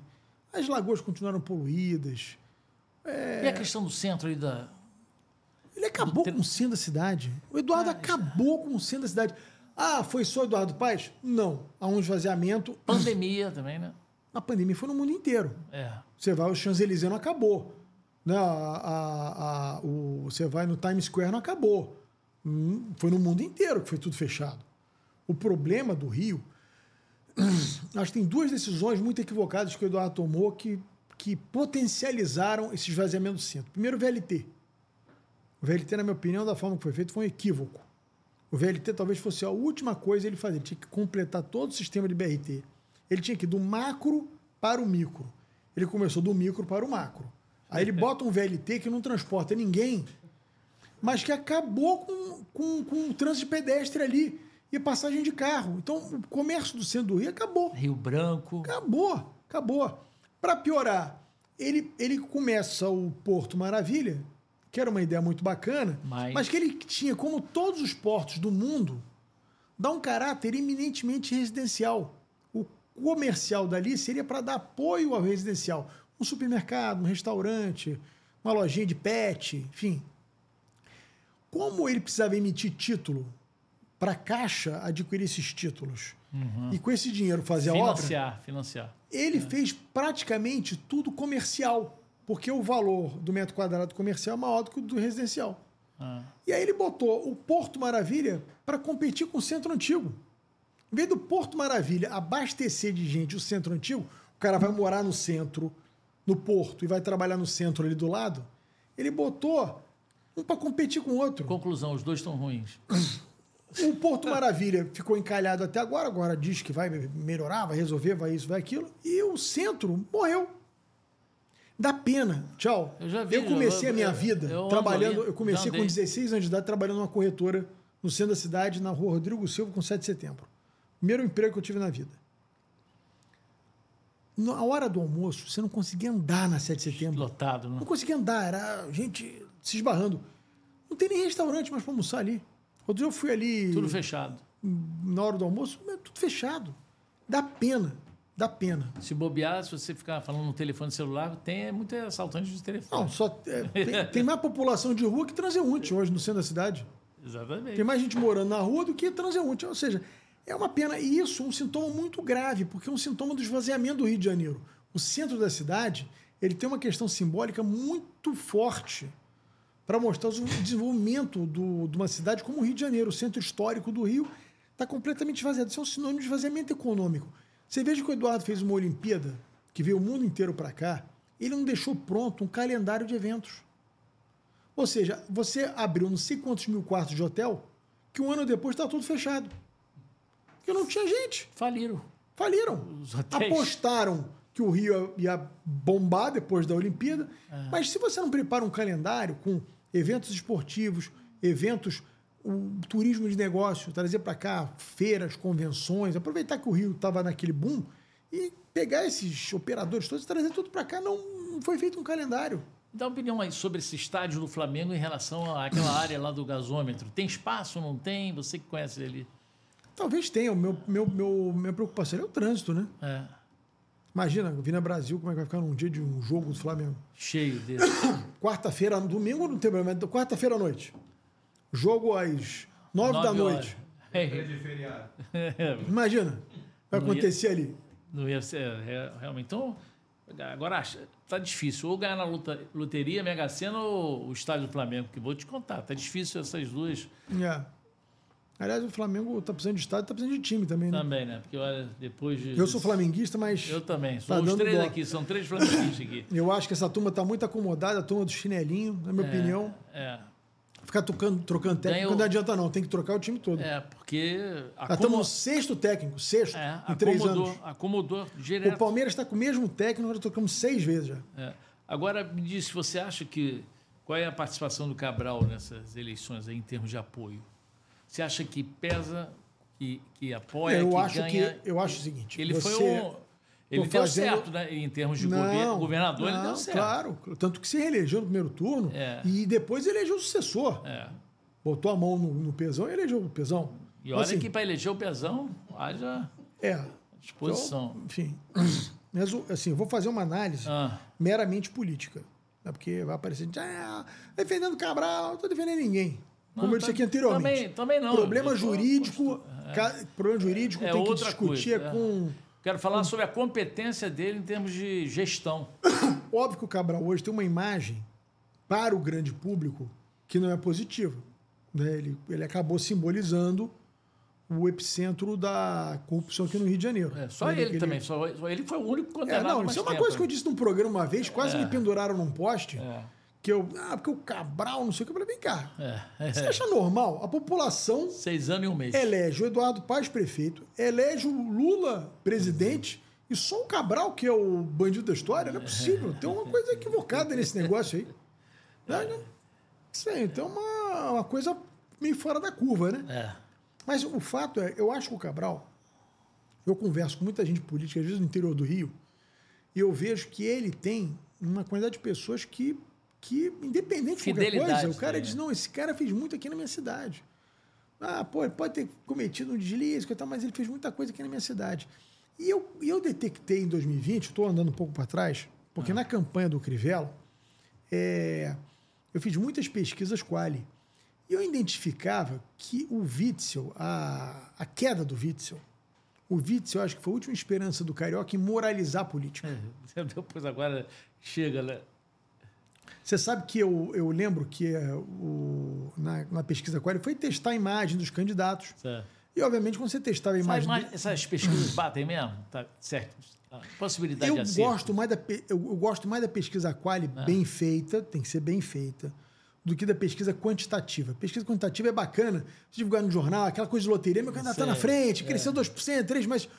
As lagoas continuaram poluídas. E a questão do centro aí da... Ele acabou Do com o centro da cidade. O Eduardo Ah, acabou com o centro da cidade. Ah, foi só o Eduardo Paes? Não. Há um esvaziamento. Pandemia também, né? A pandemia foi no mundo inteiro. É. Você vai, o Champs-Élysées não acabou. Né? A- a- a- o, você vai no Times Square, não acabou. Hum, Foi no mundo inteiro que foi tudo fechado. O problema do Rio, acho que tem duas decisões muito equivocadas que o Eduardo tomou que, que potencializaram esse esvaziamento do centro. Primeiro, o VLT. O VLT, na minha opinião, da forma que foi feito, foi um equívoco. O VLT talvez fosse a última coisa ele fazer. Ele tinha que completar todo o sistema de BRT. Ele tinha que ir do macro para o micro. Ele começou do micro para o macro. Aí ele bota um VLT que não transporta ninguém, mas que acabou com, com, com o trânsito pedestre ali e passagem de carro. Então o comércio do centro do Rio acabou. Rio Branco. Acabou, acabou. Para piorar, ele, ele começa o Porto Maravilha, que era uma ideia muito bacana, Mas- mas que ele tinha, como todos os portos do mundo, dá um caráter eminentemente residencial. O comercial dali seria para dar apoio ao residencial. Um supermercado, um restaurante, uma lojinha de pet, enfim. Como ele precisava emitir título para a Caixa adquirir esses títulos e com esse dinheiro fazer a obra, Financiar, financiar. ele fez praticamente tudo comercial, porque o valor do metro quadrado comercial é maior do que o do residencial. Ah. E aí ele botou o Porto Maravilha para competir com o Centro Antigo. Em vez do Porto Maravilha abastecer de gente o Centro Antigo, o cara vai morar no centro, no Porto, e vai trabalhar no centro ali do lado, ele botou um para competir com o outro. Conclusão, os dois estão ruins. O Porto Maravilha ficou encalhado até agora, agora diz que vai melhorar, vai resolver, vai isso, vai aquilo, e o centro morreu. Dá pena. Tchau. Eu já vi, comecei eu- a minha eu- vida eu ando trabalhando, eu comecei com andei. 16 anos de idade trabalhando numa corretora no centro da cidade, na rua Rodrigo Silva, com 7 de setembro. Primeiro emprego que eu tive na vida. Na hora do almoço, você não conseguia andar na 7 de setembro. Lotado, né? Não conseguia andar, era gente se esbarrando. Não tem nem restaurante mais para almoçar ali. Outro dia eu fui ali Tudo fechado. na hora do almoço, tudo fechado. Dá pena, dá pena. Se bobear, se você ficar falando no telefone celular, tem é muito assaltante de telefone. Não, só é, tem, tem mais população de rua que transeunte hoje no centro da cidade. Exatamente. Tem mais gente morando na rua do que transeunte. Ou seja, é uma pena. E isso é um sintoma muito grave, porque é um sintoma do esvaziamento do Rio de Janeiro. O centro da cidade ele tem uma questão simbólica muito forte para mostrar o desenvolvimento do- de uma cidade como o Rio de Janeiro. O centro histórico do Rio está completamente esvaziado. Isso é um sinônimo de esvaziamento econômico. Você veja que o Eduardo fez uma Olimpíada, que veio o mundo inteiro para cá, ele não deixou pronto um calendário de eventos. Ou seja, você abriu não sei quantos mil quartos de hotel, que um ano depois está tudo fechado. Porque não tinha gente. Faliram. Faliram. Os hotéis. Apostaram que o Rio ia bombar depois da Olimpíada. É. Mas se você não prepara um calendário com eventos esportivos, eventos, o turismo de negócio, trazer para cá feiras, convenções, aproveitar que o Rio estava naquele boom e pegar esses operadores todos e trazer tudo para cá, não, não foi feito um calendário. Dá uma opinião aí sobre esse estádio do Flamengo em relação àquela área lá do gasômetro. Tem espaço, não tem? Você que conhece ali. Talvez tenha. O meu, meu, meu, minha preocupação é o trânsito, né? É, Imagina, Vina Brasil, como é que vai ficar num dia de um jogo do Flamengo? cheio desse. Quarta-feira, domingo não tem problema, mas quarta-feira à noite. Jogo às nove, da noite. É. Imagina, vai Não ia- acontecer ali. Não ia ser é, realmente. Então, agora acha- tá difícil. Ou ganhar na luta, loteria, Mega Sena ou o estádio do Flamengo, que vou te contar. Tá difícil essas duas É. Aliás, o Flamengo tá precisando de estádio, tá precisando de time também, né? também, né? Porque olha, depois de. Eu sou flamenguista, mas Eu também. Tá Sou os três dó. aqui, são três flamenguistas aqui. eu acho que essa turma tá muito acomodada, a turma do chinelinho, na minha opinião. É, Ficar tocando, trocando técnico não adianta não, tem que trocar o time todo. é porque Nós estamos acomo- no sexto técnico, sexto, é, em três acomodou, anos. acomodou O direto. Palmeiras está com o mesmo técnico, nós trocamos seis vezes já. É. Agora, me diz, você acha que. Qual é a participação do Cabral nessas eleições aí, em termos de apoio? Você acha que pesa, que, que apoia, eu, que acho ganha? que, eu acho o seguinte. Ele foi um. Ele deu fazendo- certo, né? Em termos de governo, governador, ele não, deu certo. Claro, tanto que se reelegeu no primeiro turno É. e depois elegeu o sucessor. É. Botou a mão no, no pesão e elegeu o pesão. E olha Assim, que para eleger o pezão, haja É. disposição. Então, enfim. Mas, assim, eu vou fazer uma análise Ah, meramente política. Né? Porque vai aparecer, ah, defendendo Cabral, não estou defendendo ninguém. Como Não, eu disse aqui anteriormente. também- também não. Problema Eu jurídico, ca- problema jurídico É tem que discutir coisa, é. com. quero falar sobre a competência dele em termos de gestão. Óbvio que o Cabral hoje tem uma imagem para o grande público que não é positiva. Né? Ele, ele acabou simbolizando o epicentro da corrupção aqui no Rio de Janeiro. É, só ele, também, só, só ele foi o único É, condenado não, mais isso é uma tempo, coisa que eu né? disse num programa uma vez, quase me penduraram num poste, É. que eu. Ah, porque o Cabral, não sei o que. Eu falei, vem cá. É. Você acha normal? A população Seis anos e um mês. elege o Eduardo Paz prefeito, elege o Lula presidente e só o Cabral, que é o bandido da história, não é possível. Tem uma coisa equivocada nesse negócio aí. Né? Não- Sim, tem uma, uma coisa meio fora da curva, né? É. Mas o fato é, eu acho que o Cabral, eu converso com muita gente política, às vezes no interior do Rio, e eu vejo que ele tem uma quantidade de pessoas que, que independente de qualquer Fidelidade coisa, o cara também, diz, não, esse cara fez muito aqui na minha cidade. Ah, pô, ele pode ter cometido um deslize, tal, mas ele fez muita coisa aqui na minha cidade. E eu, eu detectei em 2020, estou andando um pouco para trás, porque Ah. na campanha do Crivella, é, eu fiz muitas pesquisas quali. E eu identificava que o Witzel, a, a queda do Witzel, o Witzel, eu acho que foi a última esperança do Carioca em moralizar a política. É. Depois agora chega, né? Você sabe que eu, eu lembro que é, o, na, na pesquisa quali foi testar a imagem dos candidatos. Certo. E, obviamente, quando você testava a Essa imagem... do- essas pesquisas batem mesmo? Tá certo. A possibilidade eu de acerto. gosto mais da eu, eu gosto mais da pesquisa quali bem feita, tem que ser bem feita, do que da pesquisa quantitativa. Pesquisa quantitativa é bacana, se divulgar no jornal, aquela coisa de loteria, meu candidato está na frente, cresceu 2%, 3%, mas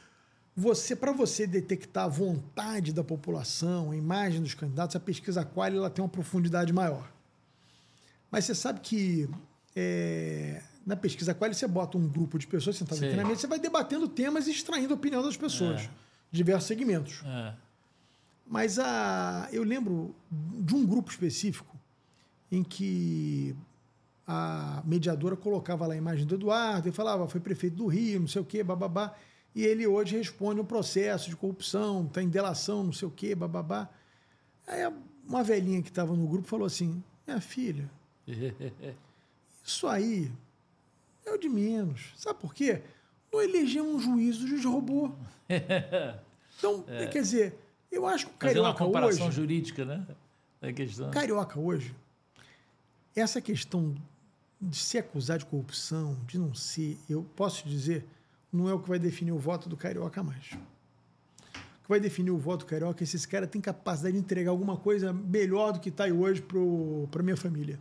você para você detectar a vontade da população, a imagem dos candidatos, a pesquisa quali ela tem uma profundidade maior. Mas você sabe que é, na pesquisa quali você bota um grupo de pessoas sentadas aqui na mesa, você vai debatendo temas e extraindo a opinião das pessoas, É. de diversos segmentos. É. Mas a, eu lembro de um grupo específico em que a mediadora colocava lá a imagem do Eduardo e falava, foi prefeito do Rio, não sei o quê, bababá. E ele hoje responde um processo de corrupção, está em delação, não sei o quê, bababá. Aí uma velhinha que estava no grupo falou assim, minha filha, isso aí é o de menos. Sabe por quê? Não elegemos um juiz, o juiz roubou. Então, quer dizer, eu acho que o Fazendo uma Carioca comparação hoje... jurídica, né? Da questão. Carioca hoje, essa questão de ser acusado de corrupção, de não ser, eu posso dizer, não é o que vai definir o voto do Carioca mais. O que vai definir o voto do Carioca é se esse cara tem capacidade de entregar alguma coisa melhor do que está aí hoje para minha família.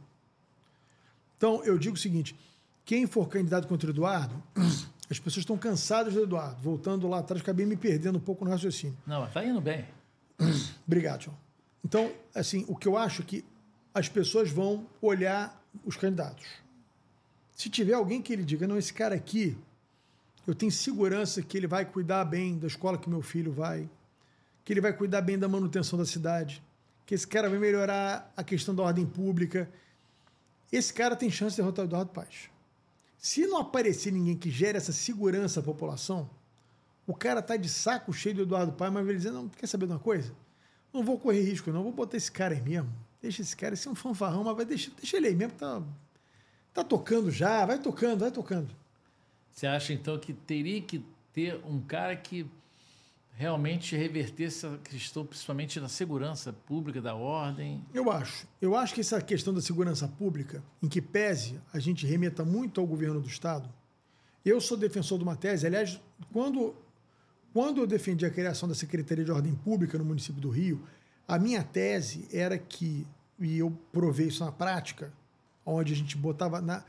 Então, eu digo o seguinte: quem for candidato contra o Eduardo, as pessoas estão cansadas do Eduardo. Voltando lá atrás, acabei me perdendo um pouco no raciocínio. Não, mas tá indo bem. Obrigado, João. Então, assim, o que eu acho é que as pessoas vão olhar os candidatos. Se tiver alguém que ele diga, não, esse cara aqui, eu tenho segurança que ele vai cuidar bem da escola que meu filho vai, que ele vai cuidar bem da manutenção da cidade, que esse cara vai melhorar a questão da ordem pública. Esse cara tem chance de derrotar o Eduardo Paz. Se não aparecer ninguém que gere essa segurança à população, o cara tá de saco cheio do Eduardo Paz, mas vai dizer, não, quer saber de uma coisa? Não vou correr risco, não. Vou botar esse cara aí mesmo. Deixa esse cara, esse é um fanfarrão, mas vai deixar, deixa ele aí mesmo. Tá, tá tocando já, vai tocando, vai tocando. Você acha então que teria que ter um cara que realmente revertesse essa questão, principalmente na segurança pública, da ordem? Eu acho. Eu acho que essa questão da segurança pública, em que pese a gente remeta muito ao governo do Estado, eu sou defensor de uma tese. Aliás, quando, quando eu defendi a criação da Secretaria de Ordem Pública no município do Rio, a minha tese era que, e eu provei isso na prática, onde a gente botava na.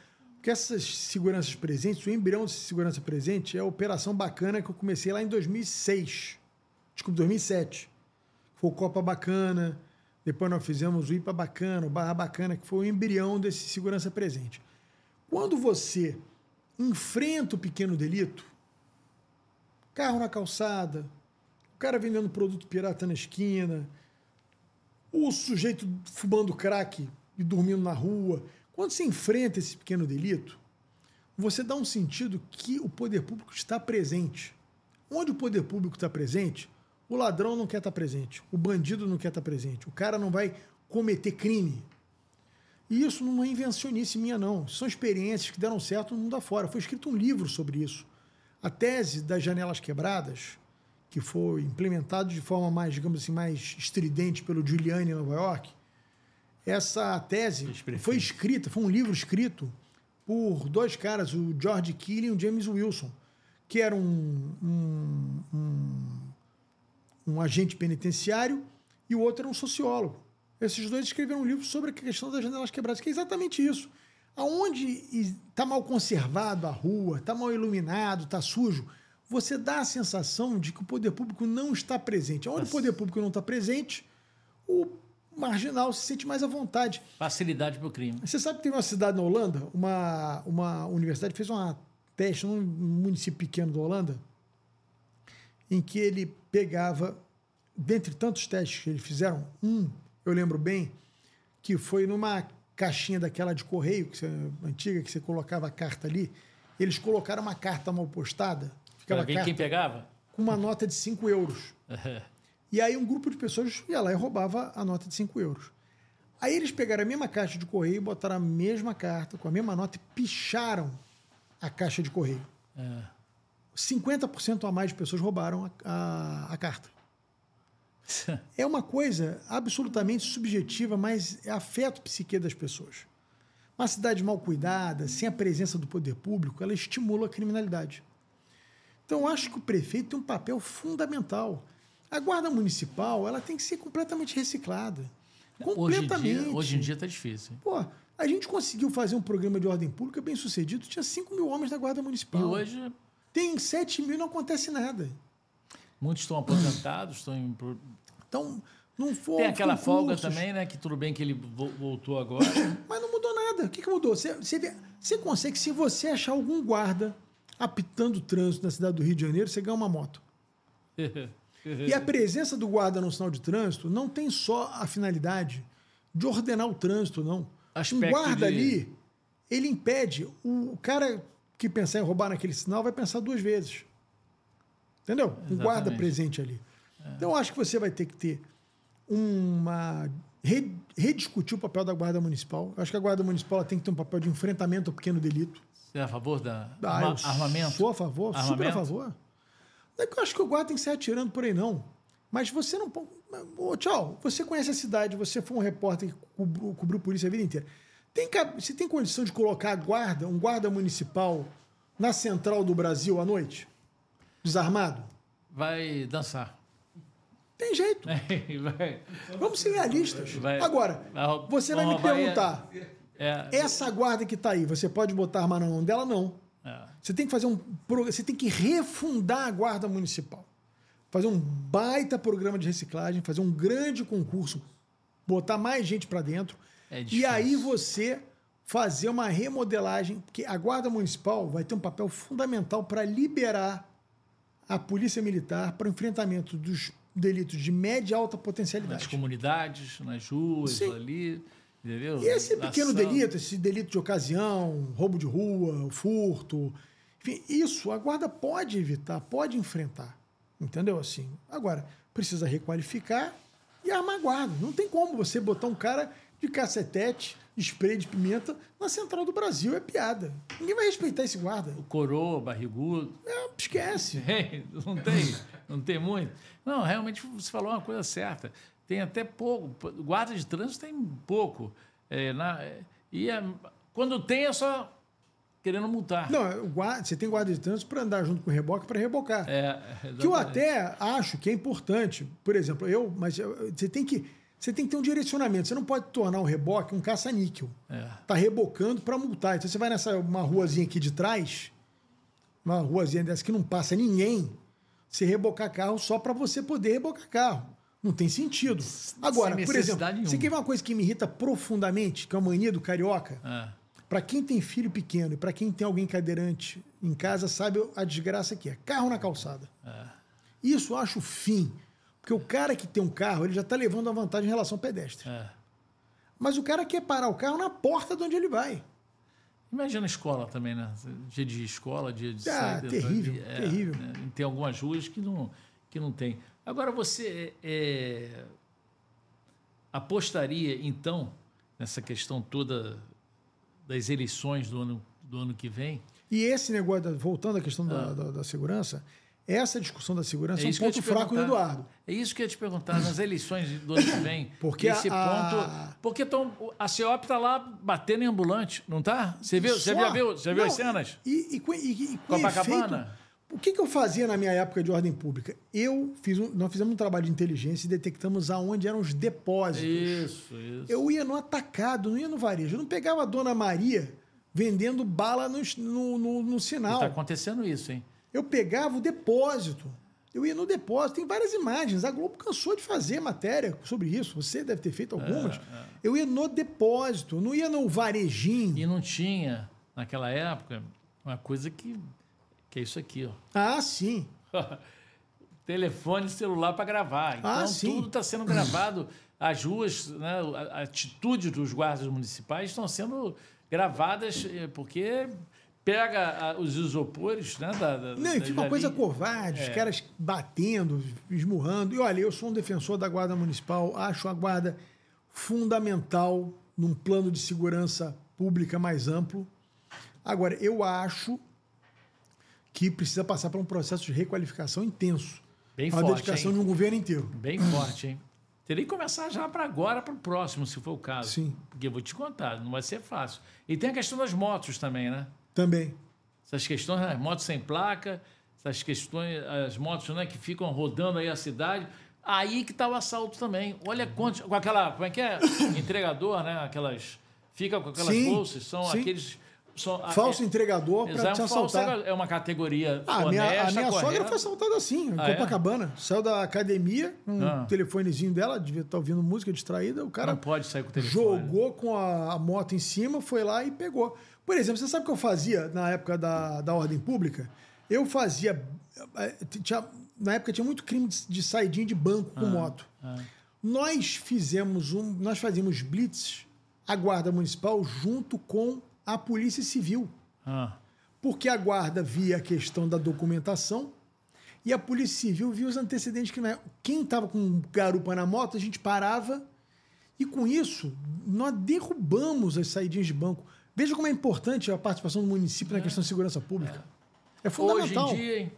Porque essas seguranças presentes, o embrião de segurança presente é a operação bacana que eu comecei lá em 2006. Desculpa, 2007. Foi o Copa Bacana, depois nós fizemos o IPA Bacana, o Barra Bacana, que foi o embrião desse segurança presente. Quando você enfrenta o pequeno delito, carro na calçada, o cara vendendo produto pirata na esquina, o sujeito fumando crack e dormindo na rua. Quando você enfrenta esse pequeno delito, você dá um sentido que o poder público está presente. Onde o poder público está presente, o ladrão não quer estar presente, o bandido não quer estar presente, o cara não vai cometer crime. E isso não é invencionice minha, não. São experiências que deram certo no mundo afora. Foi escrito um livro sobre isso. A tese das janelas quebradas, que foi implementado de forma mais, digamos assim, mais estridente pelo Giuliani em Nova York, essa tese foi escrita, foi um livro escrito por dois caras, o George Keeling e o James Wilson, que eram um, um, um, um agente penitenciário e o outro era um sociólogo. Esses dois escreveram um livro sobre a questão das janelas quebradas, que é exatamente isso. Aonde está mal conservado a rua, está mal iluminado, está sujo, você dá a sensação de que o poder público não está presente. Onde o poder público não está presente, o marginal se sente mais à vontade. Facilidade para o crime. Você sabe que tem uma cidade na Holanda, uma, uma universidade fez uma teste num município pequeno da Holanda, em que ele pegava, dentre tantos testes que eles fizeram, um, eu lembro bem, que foi numa caixinha daquela de correio, que você, antiga, que você colocava a carta ali, eles colocaram uma carta mal postada. Ficava ver quem pegava? Com uma nota de 5 euros. e aí um grupo de pessoas ia lá e roubava a nota de 5 euros. Aí eles pegaram a mesma caixa de correio, botaram a mesma carta, com a mesma nota e picharam a caixa de correio. É. 50% a mais de pessoas roubaram a, a, a carta. é uma coisa absolutamente subjetiva, mas afeta o psique das pessoas. Uma cidade mal cuidada, sem a presença do poder público, ela estimula a criminalidade. Então, eu acho que o prefeito tem um papel fundamental. A guarda municipal ela tem que ser completamente reciclada. Completamente. Hoje em dia, hoje em dia está difícil. Pô, a gente conseguiu fazer um programa de ordem pública bem sucedido, tinha 5 mil homens da Guarda Municipal. E hoje. Tem 7 mil e não acontece nada. Muitos estão aposentados, estão em. Então, não foi. Tem aquela folga também, né? Que tudo bem que ele voltou agora. Mas não mudou nada. O que, que mudou? Você, você, você consegue, se você achar algum guarda apitando o trânsito na cidade do Rio de Janeiro, você ganha uma moto. e a presença do guarda no sinal de trânsito não tem só a finalidade de ordenar o trânsito, não aspecto um guarda de... ali, ele impede. O cara que pensar em roubar naquele sinal vai pensar duas vezes. Entendeu? Exatamente. Um guarda presente ali. É. Então, eu acho que você vai ter que ter uma. rediscutir o papel da Guarda Municipal. Eu acho que a Guarda Municipal tem que ter um papel de enfrentamento ao pequeno delito. Você é a favor da ah, arma... armamento? Sou a favor, armamento? super a favor. Não é que eu acho que o guarda tem que sair atirando por aí, não. Mas você não. Ô, tchau, você conhece a cidade, você foi um repórter que cobriu, cobriu polícia a vida inteira. Tem, você tem condição de colocar a guarda, um guarda municipal, na central do Brasil à noite? Desarmado? Vai dançar. Tem jeito. Vai. Vamos ser realistas. Vai. Agora, você vai me perguntar: é... essa guarda que está aí, você pode botar arma na mão dela? Não. Você tem que fazer um. Você tem que refundar a guarda municipal fazer um baita programa de reciclagem, fazer um grande concurso, botar mais gente para dentro. É e aí você fazer uma remodelagem, porque a Guarda Municipal vai ter um papel fundamental para liberar a Polícia Militar para o enfrentamento dos delitos de média e alta potencialidade. Nas comunidades, nas ruas, Sim. ali. Entendeu? E esse pequeno delito, esse delito de ocasião, roubo de rua, furto, enfim, isso a guarda pode evitar, pode enfrentar. Entendeu? Assim. Agora, precisa requalificar e armar guarda. Não tem como você botar um cara de cacetete, spray de pimenta na central do Brasil. É piada. Ninguém vai respeitar esse guarda. O coroa, barrigudo. É, esquece. não tem, não tem muito. Não, realmente você falou uma coisa certa. Tem até pouco. Guarda de trânsito tem pouco. É, na, e é, quando tem é só querendo multar. Não, guarda, você tem guarda de trânsito para andar junto com o reboque para rebocar. É, que eu até acho que é importante. Por exemplo, eu, mas você tem que você tem que ter um direcionamento. Você não pode tornar o reboque um caça-níquel. É. Tá rebocando para multar. Então você vai nessa uma ruazinha aqui de trás, uma ruazinha dessa que não passa ninguém, você rebocar carro só para você poder rebocar carro. Não tem sentido. Agora, por exemplo, nenhuma. você quer ver uma coisa que me irrita profundamente, que é a mania do carioca? É para quem tem filho pequeno e para quem tem alguém cadeirante em casa, sabe a desgraça que é. Carro na calçada. É. Isso eu acho fim. Porque o cara que tem um carro, ele já está levando a vantagem em relação ao pedestre. É. Mas o cara quer parar o carro na porta de onde ele vai. Imagina a escola também, né? Dia de escola, dia de ah, saída. Terrível, é, terrível. Né? Tem algumas ruas que não, que não tem. Agora, você é, apostaria, então, nessa questão toda das eleições do ano, do ano que vem. E esse negócio, voltando à questão ah. da, da, da, segurança, essa discussão da segurança é, é um ponto fraco do Eduardo. É isso que eu ia te perguntar, nas eleições do ano que vem. porque esse a, ponto. Porque tão, a CEOP está lá batendo em ambulante, não está? Você viu? Você já viu, você viu não, as cenas? E, e, e, e com Copacabana? Efeito, O que, que eu fazia na minha época de ordem pública? Eu fiz um, nós fizemos um trabalho de inteligência e detectamos aonde eram os depósitos. Isso, isso. Eu ia no atacado, não ia no varejo. Eu não pegava a dona Maria vendendo bala no, no, no, no sinal. Está acontecendo isso, hein? Eu pegava o depósito. Eu ia no depósito. Tem várias imagens. A Globo cansou de fazer matéria sobre isso. Você deve ter feito algumas. É, é. Eu ia no depósito, não ia no varejinho. E não tinha, naquela época, uma coisa que, que é isso aqui. Ó. Ah, sim. Telefone celular para gravar. Então, ah, sim. tudo está sendo gravado. As ruas, né, a atitude dos guardas municipais estão sendo gravadas eh, porque pega os isopores, né? Da, da, não, e fica uma coisa covarde, é. os caras batendo, esmurrando. E olha, eu sou um defensor da Guarda Municipal, acho a Guarda fundamental num plano de segurança pública mais amplo. Agora, eu acho que precisa passar por um processo de requalificação intenso. Bem a forte. A dedicação hein? de um governo inteiro. Bem forte, hein? Teria que começar já para agora, para o próximo, se for o caso. Sim. Porque eu vou te contar, não vai ser fácil. E tem a questão das motos também, né? Também. Essas questões, as motos sem placa, essas questões, as motos né, que ficam rodando aí a cidade. Aí que está o assalto também. Olha quantos. Com aquela. Como é que é? Entregador, né? Aquelas. Fica com aquelas sim, bolsas, são sim. aqueles. São, falso é, entregador para te assaltar. É uma categoria ah, honesta, minha, A minha correta. sogra foi assaltada assim, em ah, é? Copacabana. É? Saiu da academia, um ah. telefonezinho dela, devia estar tá ouvindo música distraída, o cara Não pode sair com o telefone. jogou com a, a moto em cima, foi lá e pegou. Por exemplo, você sabe o que eu fazia na época da, da ordem pública? Eu fazia. Eh, tinha, na época tinha muito crime de, de saidinha de banco com ah, moto. Ah. Nós fizemos um. Nós fazíamos blitz, a Guarda Municipal, junto com a Polícia Civil. Ah. Porque a guarda via a questão da documentação e a Polícia Civil via os antecedentes que quem estava com garupa na moto, a gente parava e com isso nós derrubamos as saídinhas de banco. Veja como é importante a participação do município é. na questão de segurança pública. É, é fundamental. Hoje em dia,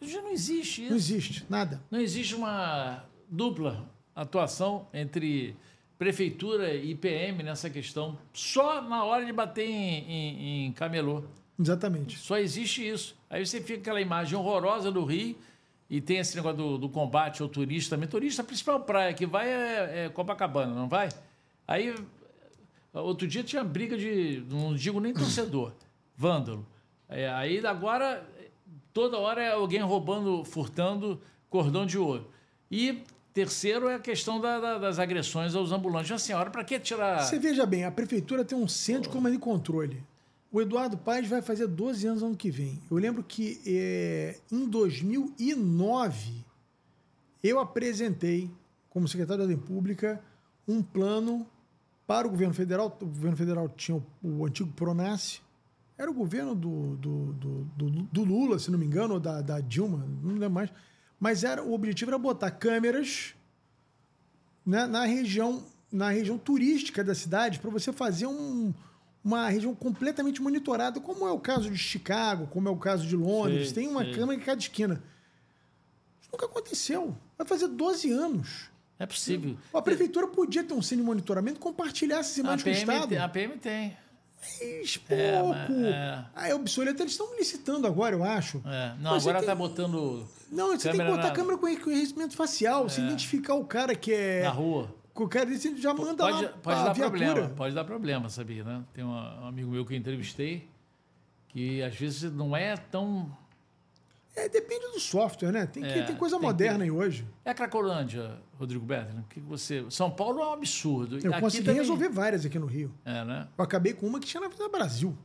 já não existe isso. Não existe, nada. Não existe uma dupla atuação entre prefeitura e PM nessa questão. Só na hora de bater em, em, em camelô. Exatamente. Só existe isso. Aí você fica aquela imagem horrorosa do Rio e tem esse negócio do, do combate ao turista também. Turista, a principal praia que vai é, é Copacabana, não vai? Aí Outro dia tinha briga de, não digo nem torcedor, vândalo. É, aí agora, toda hora é alguém roubando, furtando cordão de ouro. E terceiro é a questão da, da, das agressões aos ambulantes. Assim, hora para que tirar. Você veja bem, a prefeitura tem um centro de comando e controle. O Eduardo Paes vai fazer 12 anos ano que vem. Eu lembro que é, em 2009 eu apresentei, como secretário da Ordem Pública, um plano para o governo federal, o governo federal tinha o, o antigo Pronace, era o governo do, do, do, do, Lula, se não me engano, ou da, da Dilma, não lembro mais. Mas era, o objetivo era botar câmeras né, na, região, na região turística da cidade para você fazer um, uma região completamente monitorada, como é o caso de Chicago, como é o caso de Londres. Sim, Tem uma sim. câmera em cada esquina. Isso nunca aconteceu. Vai fazer 12 anos. É possível. A prefeitura podia ter um de monitoramento compartilhar essas imagens com o Estado. A PM tem. Mas é, pouco. É, é. A obsoleta eles estão licitando agora, eu acho. É. Não, Mas agora está botando. Não, você tem que botar na... câmera com reconhecimento facial, é. você identificar o cara que é. Na rua. O cara já manda pode, lá pode dar problema, pode dar problema, sabia, né? Tem um amigo meu que eu entrevistei que às vezes não é tão é, depende do software, né? Tem, que, é, tem coisa tem moderna que... aí hoje. É a Cracolândia, Rodrigo Bertram. que você... São Paulo é um absurdo. Eu aqui consegui também... resolver várias aqui no Rio. É, né? Eu acabei com uma que tinha na Vida Brasil.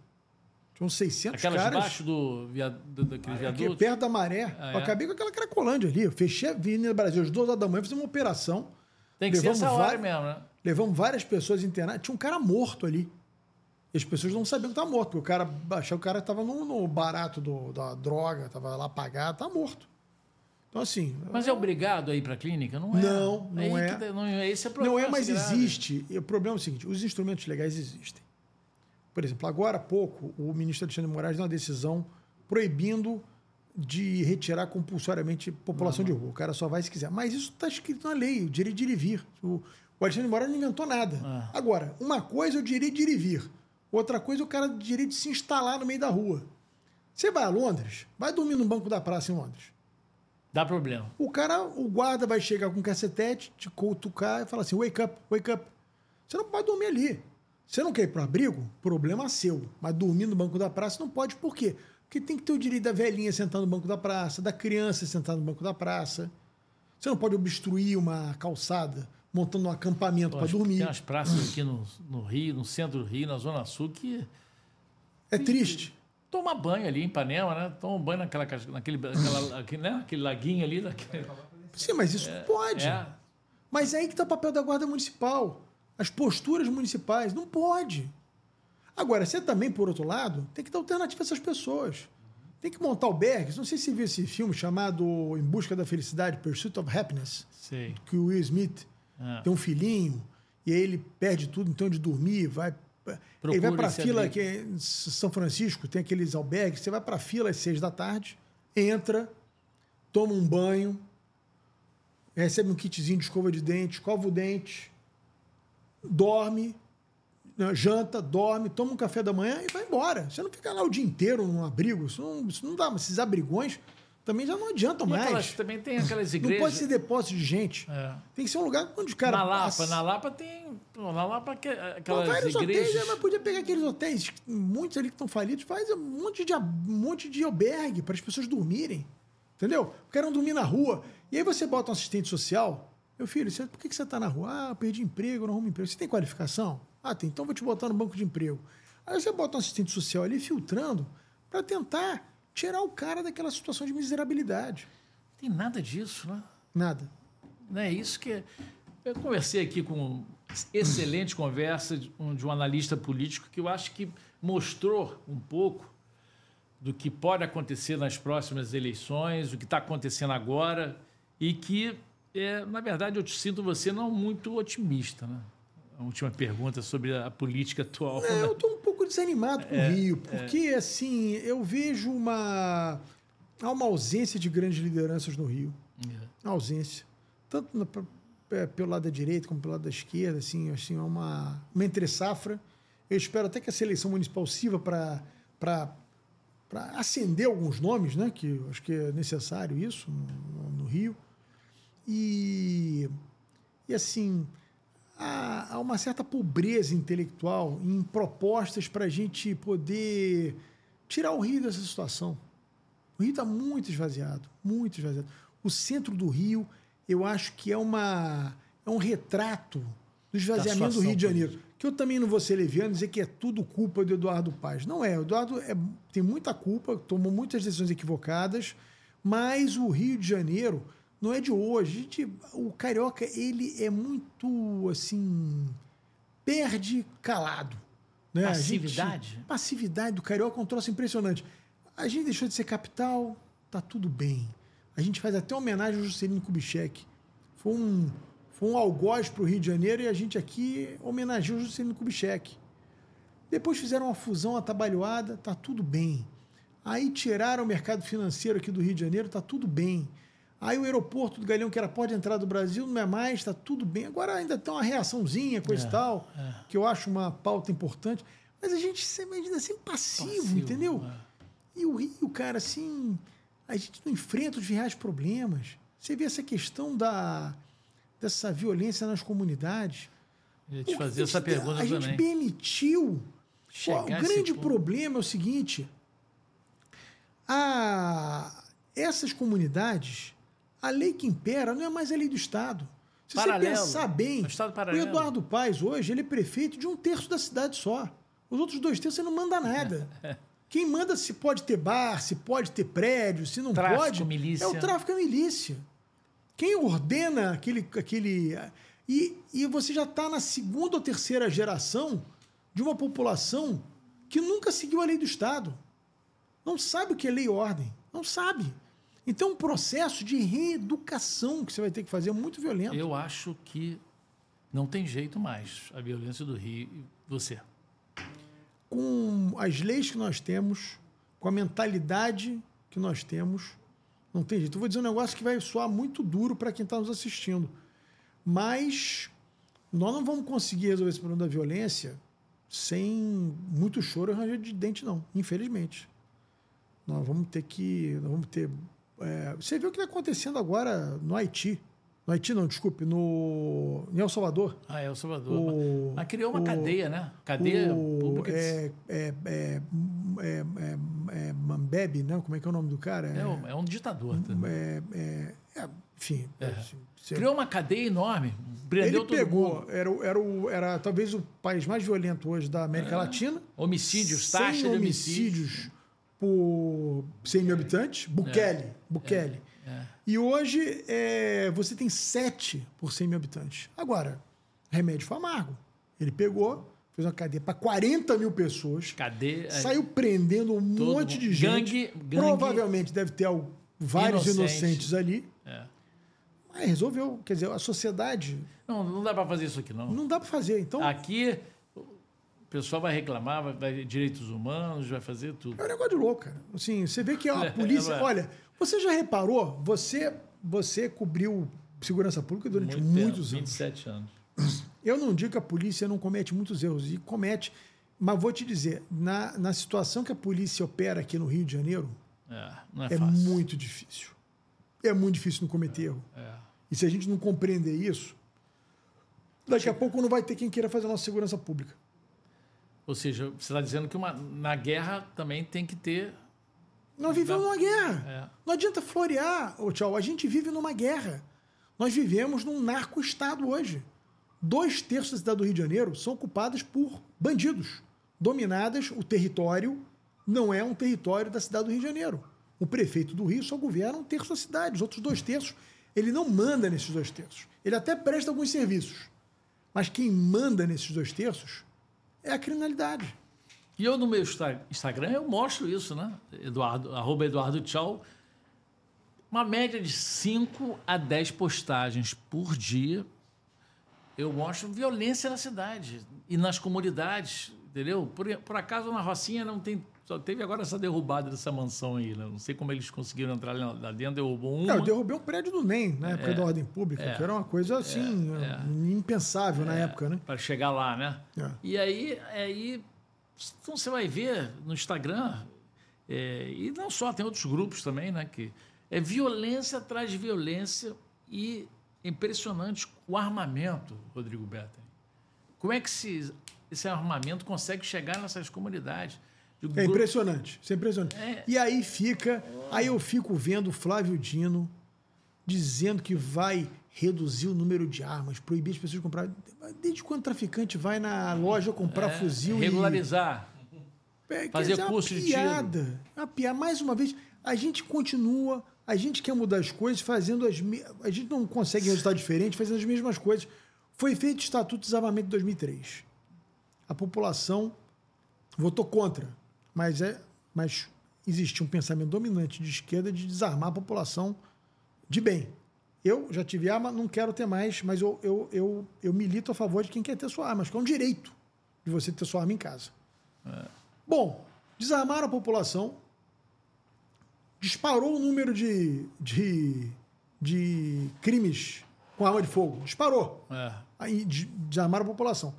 Tinha uns 600 Aquelas caras. debaixo do, via... daquele viaduto? Aqui, perto da maré. Ah, é? Eu acabei com aquela Cracolândia ali. Eu fechei a Avenida Brasil às duas horas da manhã, fiz uma operação. Tem que ser essa hora mesmo, né? Levamos várias pessoas internadas. Tinha um cara morto ali. E as pessoas não sabiam que tá morto, porque o cara achou que o cara estava no, no, barato do, da droga, estava lá pagado, tá morto. Então, assim. Mas é obrigado a ir para a clínica? Não é. Não, não é. Que, não, esse é o problema. Não é, mas grave. existe. O problema é o seguinte: os instrumentos legais existem. Por exemplo, agora há pouco, o ministro Alexandre Moraes deu uma decisão proibindo de retirar compulsoriamente população uhum. de rua. O cara só vai se quiser. Mas isso está escrito na lei, o direito de ir e vir. O, o Alexandre Moraes não inventou nada. Uhum. Agora, uma coisa é o direito de ir e vir. Outra coisa é o cara de direito de se instalar no meio da rua. Você vai a Londres, vai dormir no banco da praça em Londres. Dá problema. O cara, o guarda vai chegar com um cacetete, te cutucar e falar assim: wake up, wake up. Você não pode dormir ali. Você não quer ir para o abrigo? Problema seu. Mas dormir no banco da praça não pode. Por quê? Porque tem que ter o direito da velhinha sentar no banco da praça, da criança sentar no banco da praça. Você não pode obstruir uma calçada montando um acampamento para dormir. Tem umas praças aqui no, no, Rio, no centro do Rio, na Zona Sul, que. É triste. Toma banho ali em Ipanema, né? Toma banho naquela, naquele, aquela, aquele, né? aquele laguinho ali. Naquele... Sim, mas isso é, pode. É. Mas é aí que está o papel da Guarda Municipal. As posturas municipais. Não pode. Agora, você também, por outro lado, tem que dar alternativa a essas pessoas. Tem que montar albergues. Não sei se você viu esse filme chamado Em Busca da Felicidade, Pursuit of Happiness. Sim. Que o Will Smith é. tem um filhinho e aí ele perde tudo, então de dormir, vai. Procure ele vai para a fila que é em São Francisco, tem aqueles albergues. Você vai para a fila às seis da tarde, entra, toma um banho, recebe um kitzinho de escova de dente, escova o dente, dorme, né, janta, dorme, toma um café da manhã e vai embora. Você não fica lá o dia inteiro num abrigo. Isso não, isso não dá. Esses abrigões também já não adiantam e mais. Aquelas, também tem aquelas igrejas. Não pode ser depósito de gente. É. Tem que ser um lugar onde os caras. Na Lapa, passa... na Lapa tem. Na Lapa, aquelas vários igrejas. Hotéis, mas podia pegar aqueles hotéis, muitos ali que estão falidos, faz um monte de, um monte de albergue para as pessoas dormirem. Entendeu? Querem dormir na rua. E aí você bota um assistente social. Meu filho, você, por que você está na rua? Ah, perdi emprego, não arrumo emprego. Você tem qualificação? Ah, tem. Então vou te botar no banco de emprego. Aí você bota um assistente social ali filtrando para tentar tirar o cara daquela situação de miserabilidade. Tem nada disso, né? Nada. Não é isso que. É... Eu conversei aqui com excelente conversa de um, de um analista político que eu acho que mostrou um pouco do que pode acontecer nas próximas eleições, o que está acontecendo agora, e que, é, na verdade, eu te sinto você não muito otimista. Né? A última pergunta sobre a política atual. Não, né? eu estou um pouco desanimado com é, o Rio, porque é. assim, eu vejo uma. Há uma ausência de grandes lideranças no Rio. É. Ausência. Tanto na, é, pelo lado da direita como pelo lado da esquerda, assim, assim, é uma, uma entre-safra. Eu espero até que a seleção municipal sirva para acender alguns nomes, né? Que acho que é necessário isso no, no Rio. E, e assim, há, há uma certa pobreza intelectual em propostas para a gente poder tirar o Rio dessa situação. O Rio está muito esvaziado, muito esvaziado. O centro do Rio, eu acho que é, uma, é um retrato do esvaziamento do Rio de Janeiro. Que eu também não vou ser leviano dizer que é tudo culpa do Eduardo Paz. Não é. O Eduardo é, tem muita culpa, tomou muitas decisões equivocadas, mas o Rio de Janeiro não é de hoje. Gente, o carioca, ele é muito, assim, perde calado. Né? Passividade? Gente, passividade do carioca é um troço impressionante. A gente deixou de ser capital, tá tudo bem. A gente faz até homenagem ao Juscelino Kubitschek. Foi um, foi um algoz para o Rio de Janeiro e a gente aqui homenageou o Juscelino Kubitschek. Depois fizeram uma fusão atabalhoada, tá tudo bem. Aí tiraram o mercado financeiro aqui do Rio de Janeiro, tá tudo bem. Aí o aeroporto do Galeão, que era porta de entrada do Brasil, não é mais, está tudo bem. Agora ainda tem uma reaçãozinha, coisa e é, tal, é. que eu acho uma pauta importante. Mas a gente ainda assim passivo, passivo entendeu? É. E o Rio, cara, assim, a gente não enfrenta os reais problemas. Você vê essa questão da, dessa violência nas comunidades. Eu ia te fazer essa pergunta a também. A gente permitiu. Pô, o grande problema é o seguinte: a, essas comunidades a lei que impera não é mais a lei do Estado. Se paralelo. você pensar bem, o, o Eduardo Paes hoje ele é prefeito de um terço da cidade só. Os outros dois terços você não manda nada. Quem manda se pode ter bar, se pode ter prédio, se não tráfico, pode, milícia. é o tráfico a milícia. Quem ordena aquele. aquele e, e você já está na segunda ou terceira geração de uma população que nunca seguiu a lei do Estado. Não sabe o que é lei e ordem. Não sabe. Então, um processo de reeducação que você vai ter que fazer é muito violento. Eu acho que não tem jeito mais a violência do Rio. Você? Com as leis que nós temos, com a mentalidade que nós temos, não tem jeito. Eu vou dizer um negócio que vai soar muito duro para quem está nos assistindo. Mas nós não vamos conseguir resolver esse problema da violência sem muito choro e ranger de dente, não, infelizmente. nós vamos ter que. Nós vamos ter. É, você viu o que está acontecendo agora no Haiti. No Haiti, não, desculpe, no, em El Salvador. Ah, é o Salvador. O- Mas criou uma o- cadeia, né? Cadeia o, pública. é, é, é, é, é, é Mambebe, não? Como é que é o nome do cara? É, um, é um ditador. tá? é, é, é, enfim. assim, você- Criou uma cadeia enorme. Prendeu ele todo pegou, mundo. era, era, o, era talvez o país mais violento hoje da América Latina. Homicídios, 100 taxa de homicídios. homicídios por 100 mil habitantes. Bukele. Bukele. É. E hoje é, você tem 7 por 100 mil habitantes. Agora, remédio foi amargo. Ele pegou, fez uma cadeia para 40 mil pessoas, Cadeia. saiu prendendo um Todo monte de mundo. gente. Gangue- gangue- Provavelmente deve ter vários Inocente. inocentes ali. É. Mas resolveu. Quer dizer, a sociedade Não, não dá para fazer isso aqui, não. não dá para fazer. Então, Aqui pessoal vai reclamar, vai, vai direitos humanos, vai fazer tudo. É um negócio de louco, cara. Assim, você vê que a É, polícia. é. Olha, você já reparou? Você, você cobriu segurança pública durante Muito muitos tempo, anos. 27 anos. Eu não digo que a polícia não comete muitos erros, e comete. Mas vou te dizer, na, na situação que a polícia opera aqui no Rio de Janeiro, É, não é, é fácil. muito difícil. É muito difícil não cometer erro. É. E se a gente não compreender isso, daqui a pouco não vai ter quem queira fazer a nossa segurança pública. Ou seja, você está dizendo que uma, na guerra também tem que ter. Nós vivemos numa guerra. É. Não adianta florear, ô tchau. A gente vive numa guerra. Nós vivemos num narco-estado hoje. Dois terços da cidade do Rio de Janeiro são ocupadas por bandidos. Dominadas, o território não é um território da cidade do Rio de Janeiro. O prefeito do Rio só governa um terço da cidade. Os outros dois terços, ele não manda nesses dois terços. Ele até presta alguns serviços. Mas quem manda nesses dois terços é a criminalidade. E eu no meu Insta- Instagram eu mostro isso, né? Eduardo, arroba Eduardo Tchau. Uma média de 5 a 10 postagens por dia. Eu mostro violência na cidade e nas comunidades, entendeu? Por, por acaso na Rocinha não tem. Só teve agora essa derrubada dessa mansão aí, né? Não sei como eles conseguiram entrar lá dentro, derrubou. Não, eu derrubei um prédio do NEM, na época da ordem pública, que era uma coisa assim, impensável na época, né? para chegar lá, né? É. E aí, aí então você vai ver no Instagram, é, e não só, tem outros grupos também, né? Que é violência atrás de violência e é impressionante o armamento, Rodrigo Betten. Como é que esse, esse armamento consegue chegar nessas comunidades? É impressionante, isso é impressionante. É. E aí fica, aí eu fico vendo o Flávio Dino dizendo que vai reduzir o número de armas, proibir as pessoas de comprar. Desde quando o traficante vai na loja comprar é, fuzil regularizar. e é, quer fazer dizer, é uma curso de tiro. piada, é uma piada. Mais uma vez, a gente continua, a gente quer mudar as coisas fazendo as me... a gente não consegue resultado diferente fazendo as mesmas coisas. Foi feito o Estatuto de Desarmamento de 2003. A população votou contra, mas é, mas existia um pensamento dominante de esquerda de desarmar a população de bem. Eu já tive arma, não quero ter mais, mas eu, eu, eu, eu milito a favor de quem quer ter sua arma. Acho que é um direito de você ter sua arma em casa. Bom, desarmaram a população, disparou o número de, de, de crimes com arma de fogo. Disparou. É. Aí de- desarmaram a população.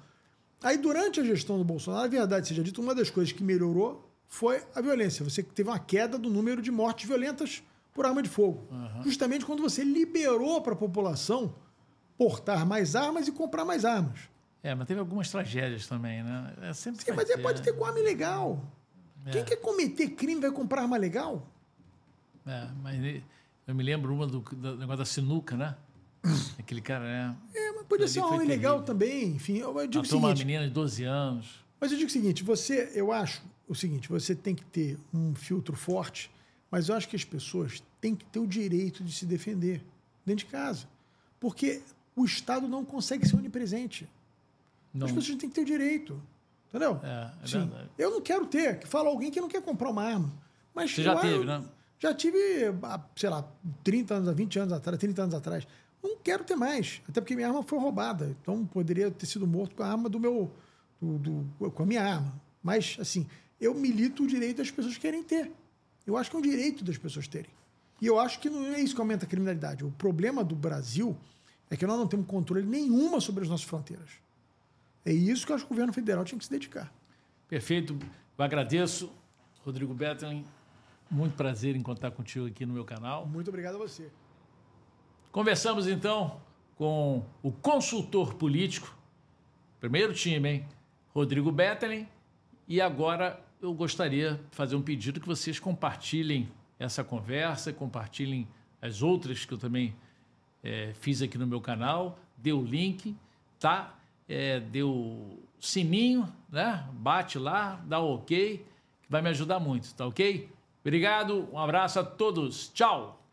Aí, durante a gestão do Bolsonaro, a verdade seja dita, uma das coisas que melhorou foi a violência. Você teve uma queda do número de mortes violentas por arma de fogo. Justamente quando você liberou para a população portar mais armas e comprar mais armas. É, mas teve algumas tragédias também, né? É sempre Sim, mas ter. pode ter com arma ilegal. Quem É. quer cometer crime vai comprar arma legal? É, mas eu me lembro uma do, do negócio da sinuca, né? Aquele cara, né? É, mas podia ser uma arma ilegal terrível. também. Enfim, eu eu digo o Matou uma seguinte. menina de 12 anos. Mas eu digo o seguinte, você, eu acho o seguinte, você tem que ter um filtro forte, mas eu acho que as pessoas têm que ter o direito de se defender dentro de casa. Porque o Estado não consegue ser onipresente. Não, As pessoas têm que ter o direito. Entendeu? É, é Sim. verdade. Eu não quero ter, que fala alguém que não quer comprar uma arma. Mas Você já eu- teve, né? Já tive, sei lá, 30 anos, 20 anos atrás, 30 anos atrás. Não quero ter mais. Até porque minha arma foi roubada. Então poderia ter sido morto com a arma do meu. do- do- com a minha arma. Mas, assim, eu milito o direito das pessoas querem ter. Eu acho que é um direito das pessoas terem. E eu acho que não é isso que aumenta a criminalidade. O problema do Brasil é que nós não temos controle nenhuma sobre as nossas fronteiras. É isso que eu acho que o governo federal tinha que se dedicar. Perfeito. Eu agradeço, Rodrigo Bettelin. Muito prazer em contar contigo aqui no meu canal. Muito obrigado a você. Conversamos então com o consultor político, primeiro time, hein? Rodrigo Bettelin. E agora eu gostaria de fazer um pedido que vocês compartilhem essa conversa, compartilhem as outras que eu também é, fiz aqui no meu canal, dê o link, tá? É, dê o sininho, né? Bate lá, dá o ok, que vai me ajudar muito, tá ok? Obrigado, um abraço a todos, tchau!